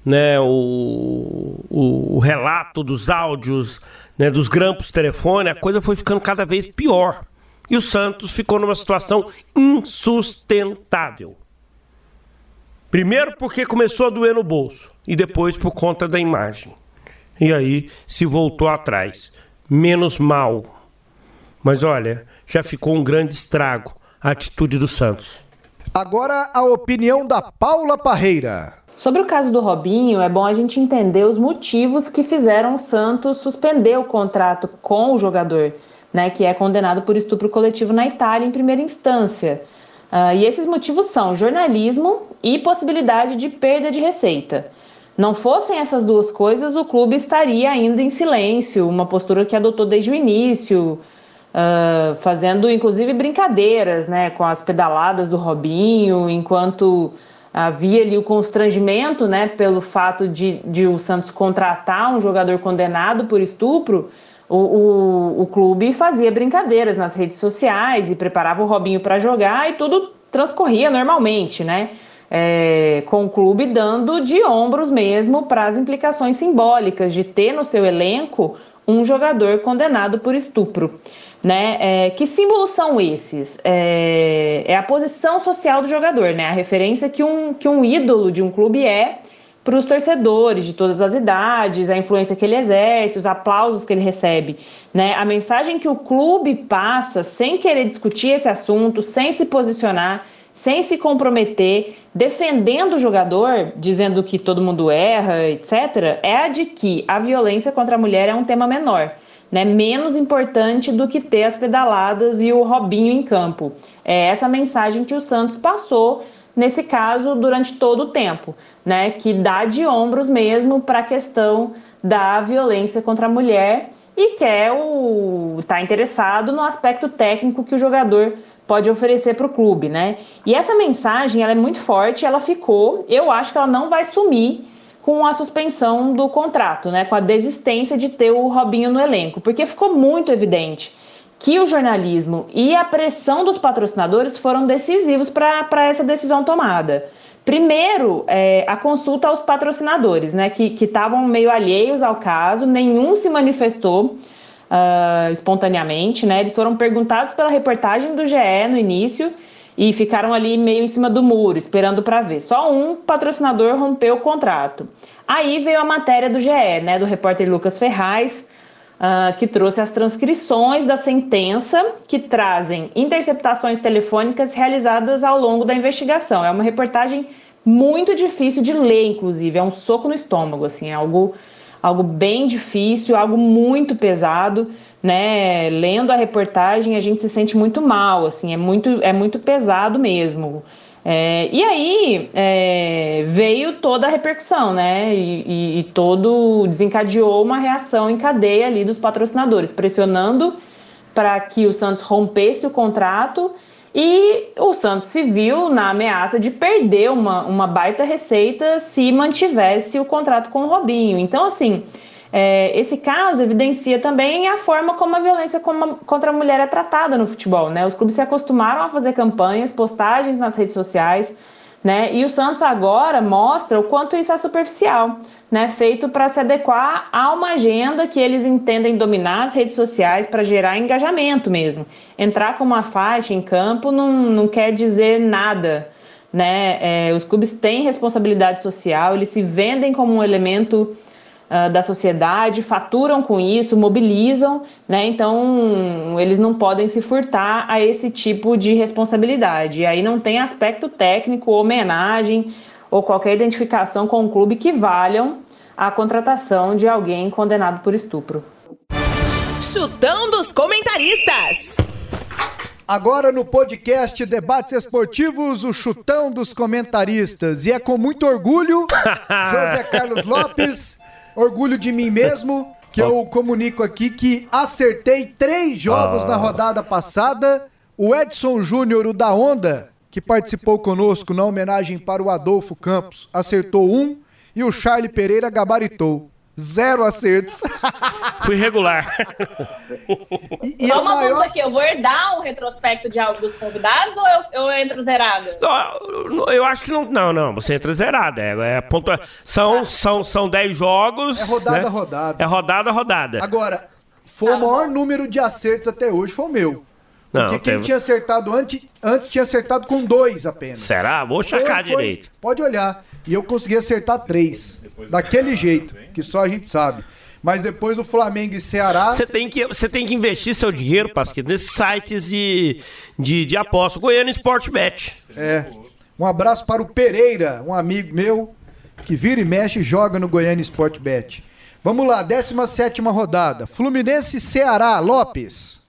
né, o, o, o relato dos áudios, né, dos grampos telefone, a coisa foi ficando cada vez pior. E o Santos ficou numa situação insustentável. Primeiro porque começou a doer no bolso e depois por conta da imagem. E aí se voltou atrás. Menos mal. Mas olha, já ficou um grande estrago a atitude do Santos. Agora a opinião da Paula Parreira. Sobre o caso do Robinho, é bom a gente entender os motivos que fizeram o Santos suspender o contrato com o jogador, né, que é condenado por estupro coletivo na Itália em primeira instância. Uh, e esses motivos são jornalismo e possibilidade de perda de receita. Não fossem essas duas coisas, o clube estaria ainda em silêncio, uma postura que adotou desde o início, uh, fazendo inclusive brincadeiras né, com as pedaladas do Robinho, enquanto havia ali o constrangimento, né, pelo fato de, de o Santos contratar um jogador condenado por estupro, o, o, o clube fazia brincadeiras nas redes sociais e preparava o Robinho para jogar e tudo transcorria normalmente, né? É, com o clube dando de ombros mesmo para as implicações simbólicas de ter no seu elenco um jogador condenado por estupro. Né? É, que símbolos são esses? É, é, a posição social do jogador, né? a referência que um, que um ídolo de um clube é para os torcedores de todas as idades, a influência que ele exerce, os aplausos que ele recebe. Né? A mensagem que o clube passa sem querer discutir esse assunto, sem se posicionar, sem se comprometer, defendendo o jogador, dizendo que todo mundo erra, etc., é a de que a violência contra a mulher é um tema menor né, menos importante do que ter as pedaladas e o Robinho em campo. É essa mensagem que o Santos passou nesse caso durante todo o tempo, né, que dá de ombros mesmo para a questão da violência contra a mulher e quer o tá interessado no aspecto técnico que o jogador pode oferecer para o clube, né? E essa mensagem ela é muito forte, ela ficou, eu acho que ela não vai sumir com a suspensão do contrato, né, com a desistência de ter o Robinho no elenco, porque ficou muito evidente que o jornalismo e a pressão dos patrocinadores foram decisivos para essa decisão tomada. Primeiro, é, a consulta aos patrocinadores, né, que estavam meio alheios ao caso, nenhum se manifestou uh, espontaneamente, né, eles foram perguntados pela reportagem do GE no início e ficaram ali meio em cima do muro, esperando para ver. Só um patrocinador rompeu o contrato. Aí veio a matéria do GE, né, do repórter Lucas Ferraz, uh, que trouxe as transcrições da sentença que trazem interceptações telefônicas realizadas ao longo da investigação. É uma reportagem muito difícil de ler, inclusive, é um soco no estômago, assim, é algo, algo bem difícil, algo muito pesado né, lendo a reportagem a gente se sente muito mal, assim, é muito, é muito pesado mesmo. É, e aí é, veio toda a repercussão, né? E, e, e, todo desencadeou uma reação em cadeia ali dos patrocinadores, pressionando para que o Santos rompesse o contrato e o Santos se viu na ameaça de perder uma, uma baita receita se mantivesse o contrato com o Robinho. Então, assim, é, esse caso evidencia também a forma como a violência contra a mulher é tratada no futebol. Né? Os clubes se acostumaram a fazer campanhas, postagens nas redes sociais, Né? E o Santos agora mostra o quanto isso é superficial, né? feito para se adequar a uma agenda que eles entendem dominar as redes sociais para gerar engajamento mesmo. Entrar com uma faixa em campo não, não quer dizer nada. Né? É, os clubes têm responsabilidade social, eles se vendem como um elemento uh, da sociedade, faturam com isso, mobilizam, né? então eles não podem se furtar a esse tipo de responsabilidade. E aí não tem aspecto técnico, homenagem ou qualquer identificação com o clube que valham a contratação de alguém condenado por estupro. Chutão dos comentaristas. Agora no podcast Debates Esportivos, o chutão dos comentaristas. E é com muito orgulho, [LAUGHS] José Carlos Lopes, orgulho de mim mesmo, que eu comunico aqui que acertei três jogos na rodada passada. O Edson Júnior, o da Onda, que participou conosco na homenagem para o Adolfo Campos, acertou um. E o Charlie Pereira gabaritou. Zero acertos. Fui regular. E, e Só uma maior... dúvida aqui, eu vou herdar um retrospecto de algo dos convidados ou eu, eu entro zerada? Ó, Eu acho que não. Não, não. Você entra zerada. É, é pontua... são, são, são 10 jogos. É rodada né? rodada. É rodada rodada. Agora, foi Tá o maior número de acertos até hoje, foi o meu. Não, Porque quem teve- tinha acertado antes, antes tinha acertado com dois apenas. Será? Vou Foi, checar foi. direito. Pode olhar. E eu consegui acertar três. Daquele jeito, que só a gente sabe. Mas depois do Flamengo e Ceará. Você tem, que, você tem que investir seu dinheiro, Pasquito, nesses sites de, de, de aposta. Goiânia Sportbet. É. Um abraço para o Pereira, um amigo meu, que vira e mexe e joga no Goiânia Sport Bet. Vamos lá, 17 rodada. Fluminense Ceará, Lopes.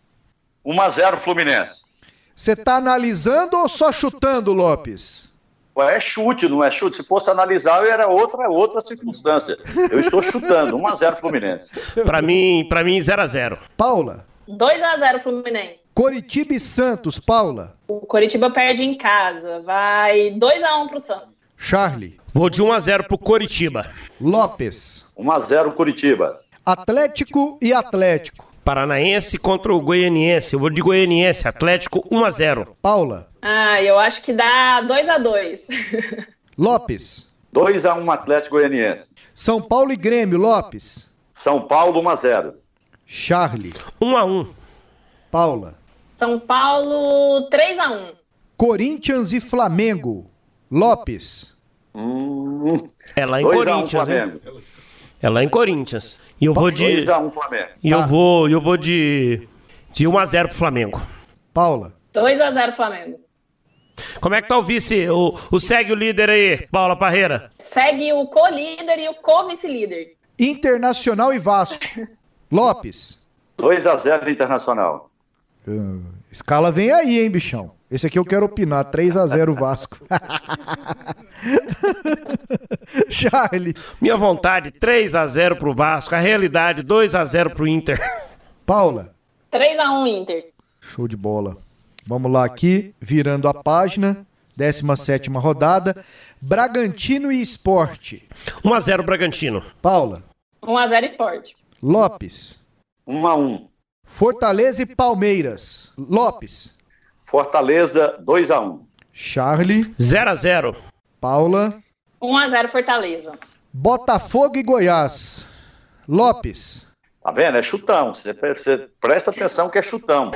1x0 Fluminense. Você tá analisando ou só chutando, Lopes? É chute, não é chute. Se fosse analisar, era outra, outra circunstância. Eu estou chutando. 1x0 Fluminense. Pra mim, pra mim 0 a 0 Paula. 2x0 Fluminense. Coritiba e Santos, Paula. O Coritiba perde em casa. Vai 2x1 pro Santos. Charlie. Vou de 1 a 0 pro Coritiba. Lopes. 1x0 Curitiba. Atlético e Atlético. Paranaense contra o Goianiense. Eu vou de Goianiense. Atlético 1 a 0 Paula. Ah, eu acho que dá 2x2. [LAUGHS] Lopes. 2x1 Atlético Goianiense. São Paulo e Grêmio, Lopes. São Paulo 1x0. Charlie. 1 a 1 Paula. São Paulo 3x1. Corinthians e Flamengo. Lopes. Hum, É lá em 2x1 Corinthians, né? Flamengo. É lá em Corinthians. E eu vou de 2x1 Flamengo. e eu vou, eu vou de de 1 a 0 pro Flamengo. Paula. 2x0 Flamengo. Como é que tá o vice? O, o segue o líder aí, Paula Parreira. Segue o co-líder e o co-vice-líder. Internacional e Vasco. Lopes. 2x0 Internacional. Escala vem aí, hein, bichão. Esse aqui eu quero opinar. 3 a 0 Vasco. [LAUGHS] Charlie. Minha vontade 3 a 0 pro Vasco, a realidade 2 a 0 pro Inter. Paula. 3x1 Inter. Show de bola. Vamos lá aqui, virando a página. 17 rodada. Bragantino e Esporte. 1 a 0 Bragantino. Paula. 1x0 Sport. Lopes. 1x1. Fortaleza e Palmeiras. Lopes. Fortaleza 2x1. Charlie. 0 a 0 Paula. 1x0 Fortaleza. Botafogo e Goiás. Lopes. Tá vendo? É chutão. Você, você presta atenção que é chutão.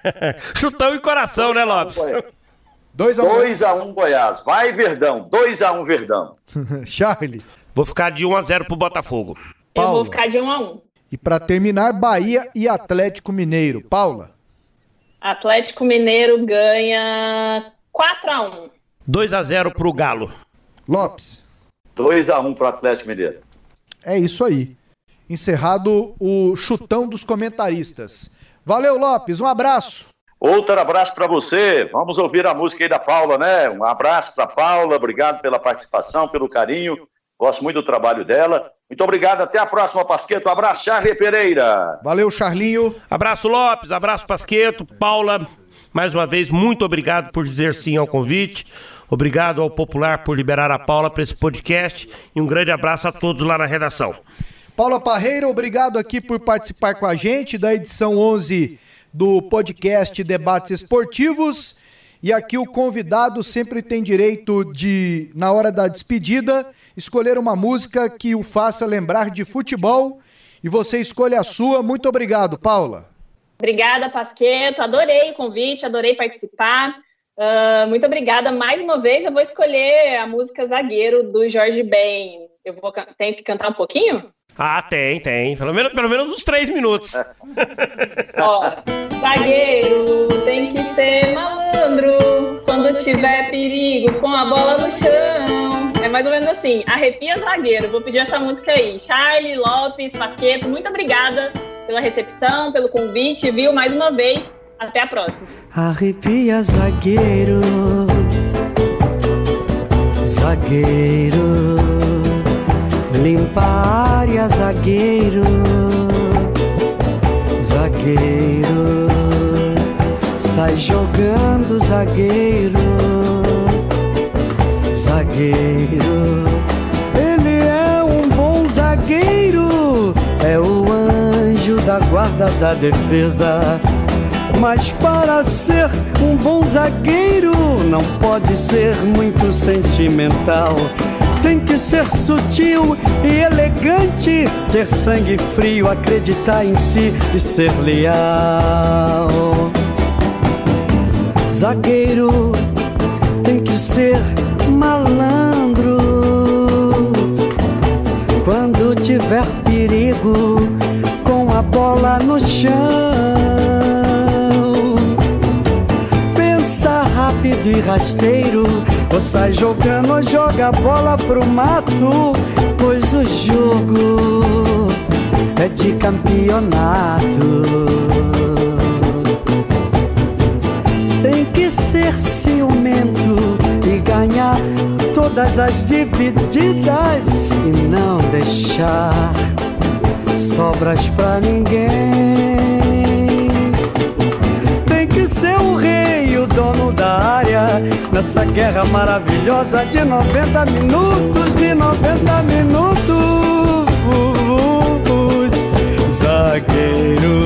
[LAUGHS] Chutão e coração, né, Lopes? 2 a 1 2x1 Goiás. Vai, Verdão. 2x1 Verdão. [LAUGHS] Charlie. Vou ficar de 1 a 0 pro Botafogo. Eu Paula. vou ficar de 1x1. E para terminar, Bahia e Atlético Mineiro. Paula. Atlético Mineiro ganha 4x1. 2 a 0 pro Galo. Lopes. 2x1 pro Atlético Mineiro. É isso aí. Encerrado o chutão dos comentaristas. Valeu, Lopes. Um abraço. Outro abraço para você. Vamos ouvir a música aí da Paula, né? Um abraço para Paula. Obrigado pela participação, pelo carinho. Gosto muito do trabalho dela. Muito obrigado. Até a próxima, Pasqueto. Um abraço, Charlie Pereira. Valeu, Charlinho. Abraço, Lopes. Abraço, Pasqueto. Paula, mais uma vez, muito obrigado por dizer sim ao convite. Obrigado ao Popular por liberar a Paula para esse podcast. E um grande abraço a todos lá na redação. Paula Parreira, obrigado aqui por participar com a gente da edição 11 do podcast Debates Esportivos. E aqui o convidado sempre tem direito de, na hora da despedida, escolher uma música que o faça lembrar de futebol. E você escolhe a sua. Muito obrigado, Paula. Obrigada, Pasqueto. Adorei o convite, adorei participar. Uh, muito obrigada mais uma vez. Eu vou escolher a música Zagueiro do Jorge Ben. Eu vou tenho que cantar um pouquinho? Ah, tem, tem. Pelo menos, pelo menos uns três minutos. [LAUGHS] Ó, zagueiro tem que ser malandro quando tiver perigo com a bola no chão. É mais ou menos assim. Arrepia zagueiro. Vou pedir essa música aí. Charlie Lopes, Pasqueto, muito obrigada pela recepção, pelo convite, viu? Mais uma vez. Até a próxima. Arrepia zagueiro. Zagueiro Limpa a área, zagueiro, zagueiro. Sai jogando, zagueiro, zagueiro. Ele é um bom zagueiro, é o anjo da guarda da defesa. Mas para ser um bom zagueiro, não pode ser muito sentimental tem que ser sutil e elegante, ter sangue frio, acreditar em si e ser leal. Zagueiro tem que ser malandro. Quando tiver perigo, com a bola no chão. Rápido e rasteiro ou sai jogando ou joga a bola pro mato, pois o jogo é de campeonato. Tem que ser ciumento e ganhar todas as divididas e não deixar sobras pra ninguém dono da área nessa guerra maravilhosa de 90 minutos, de 90 minutos. Zagueiro,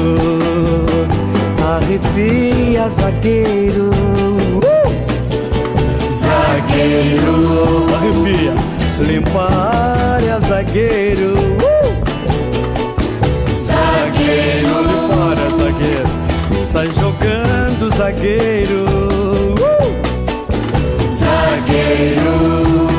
arrepia, zagueiro. Zagueiro, arrepia, limpa a área, zagueiro. Zagueiro, olhe área zagueiro. Sai jogando, zagueiro. Deus.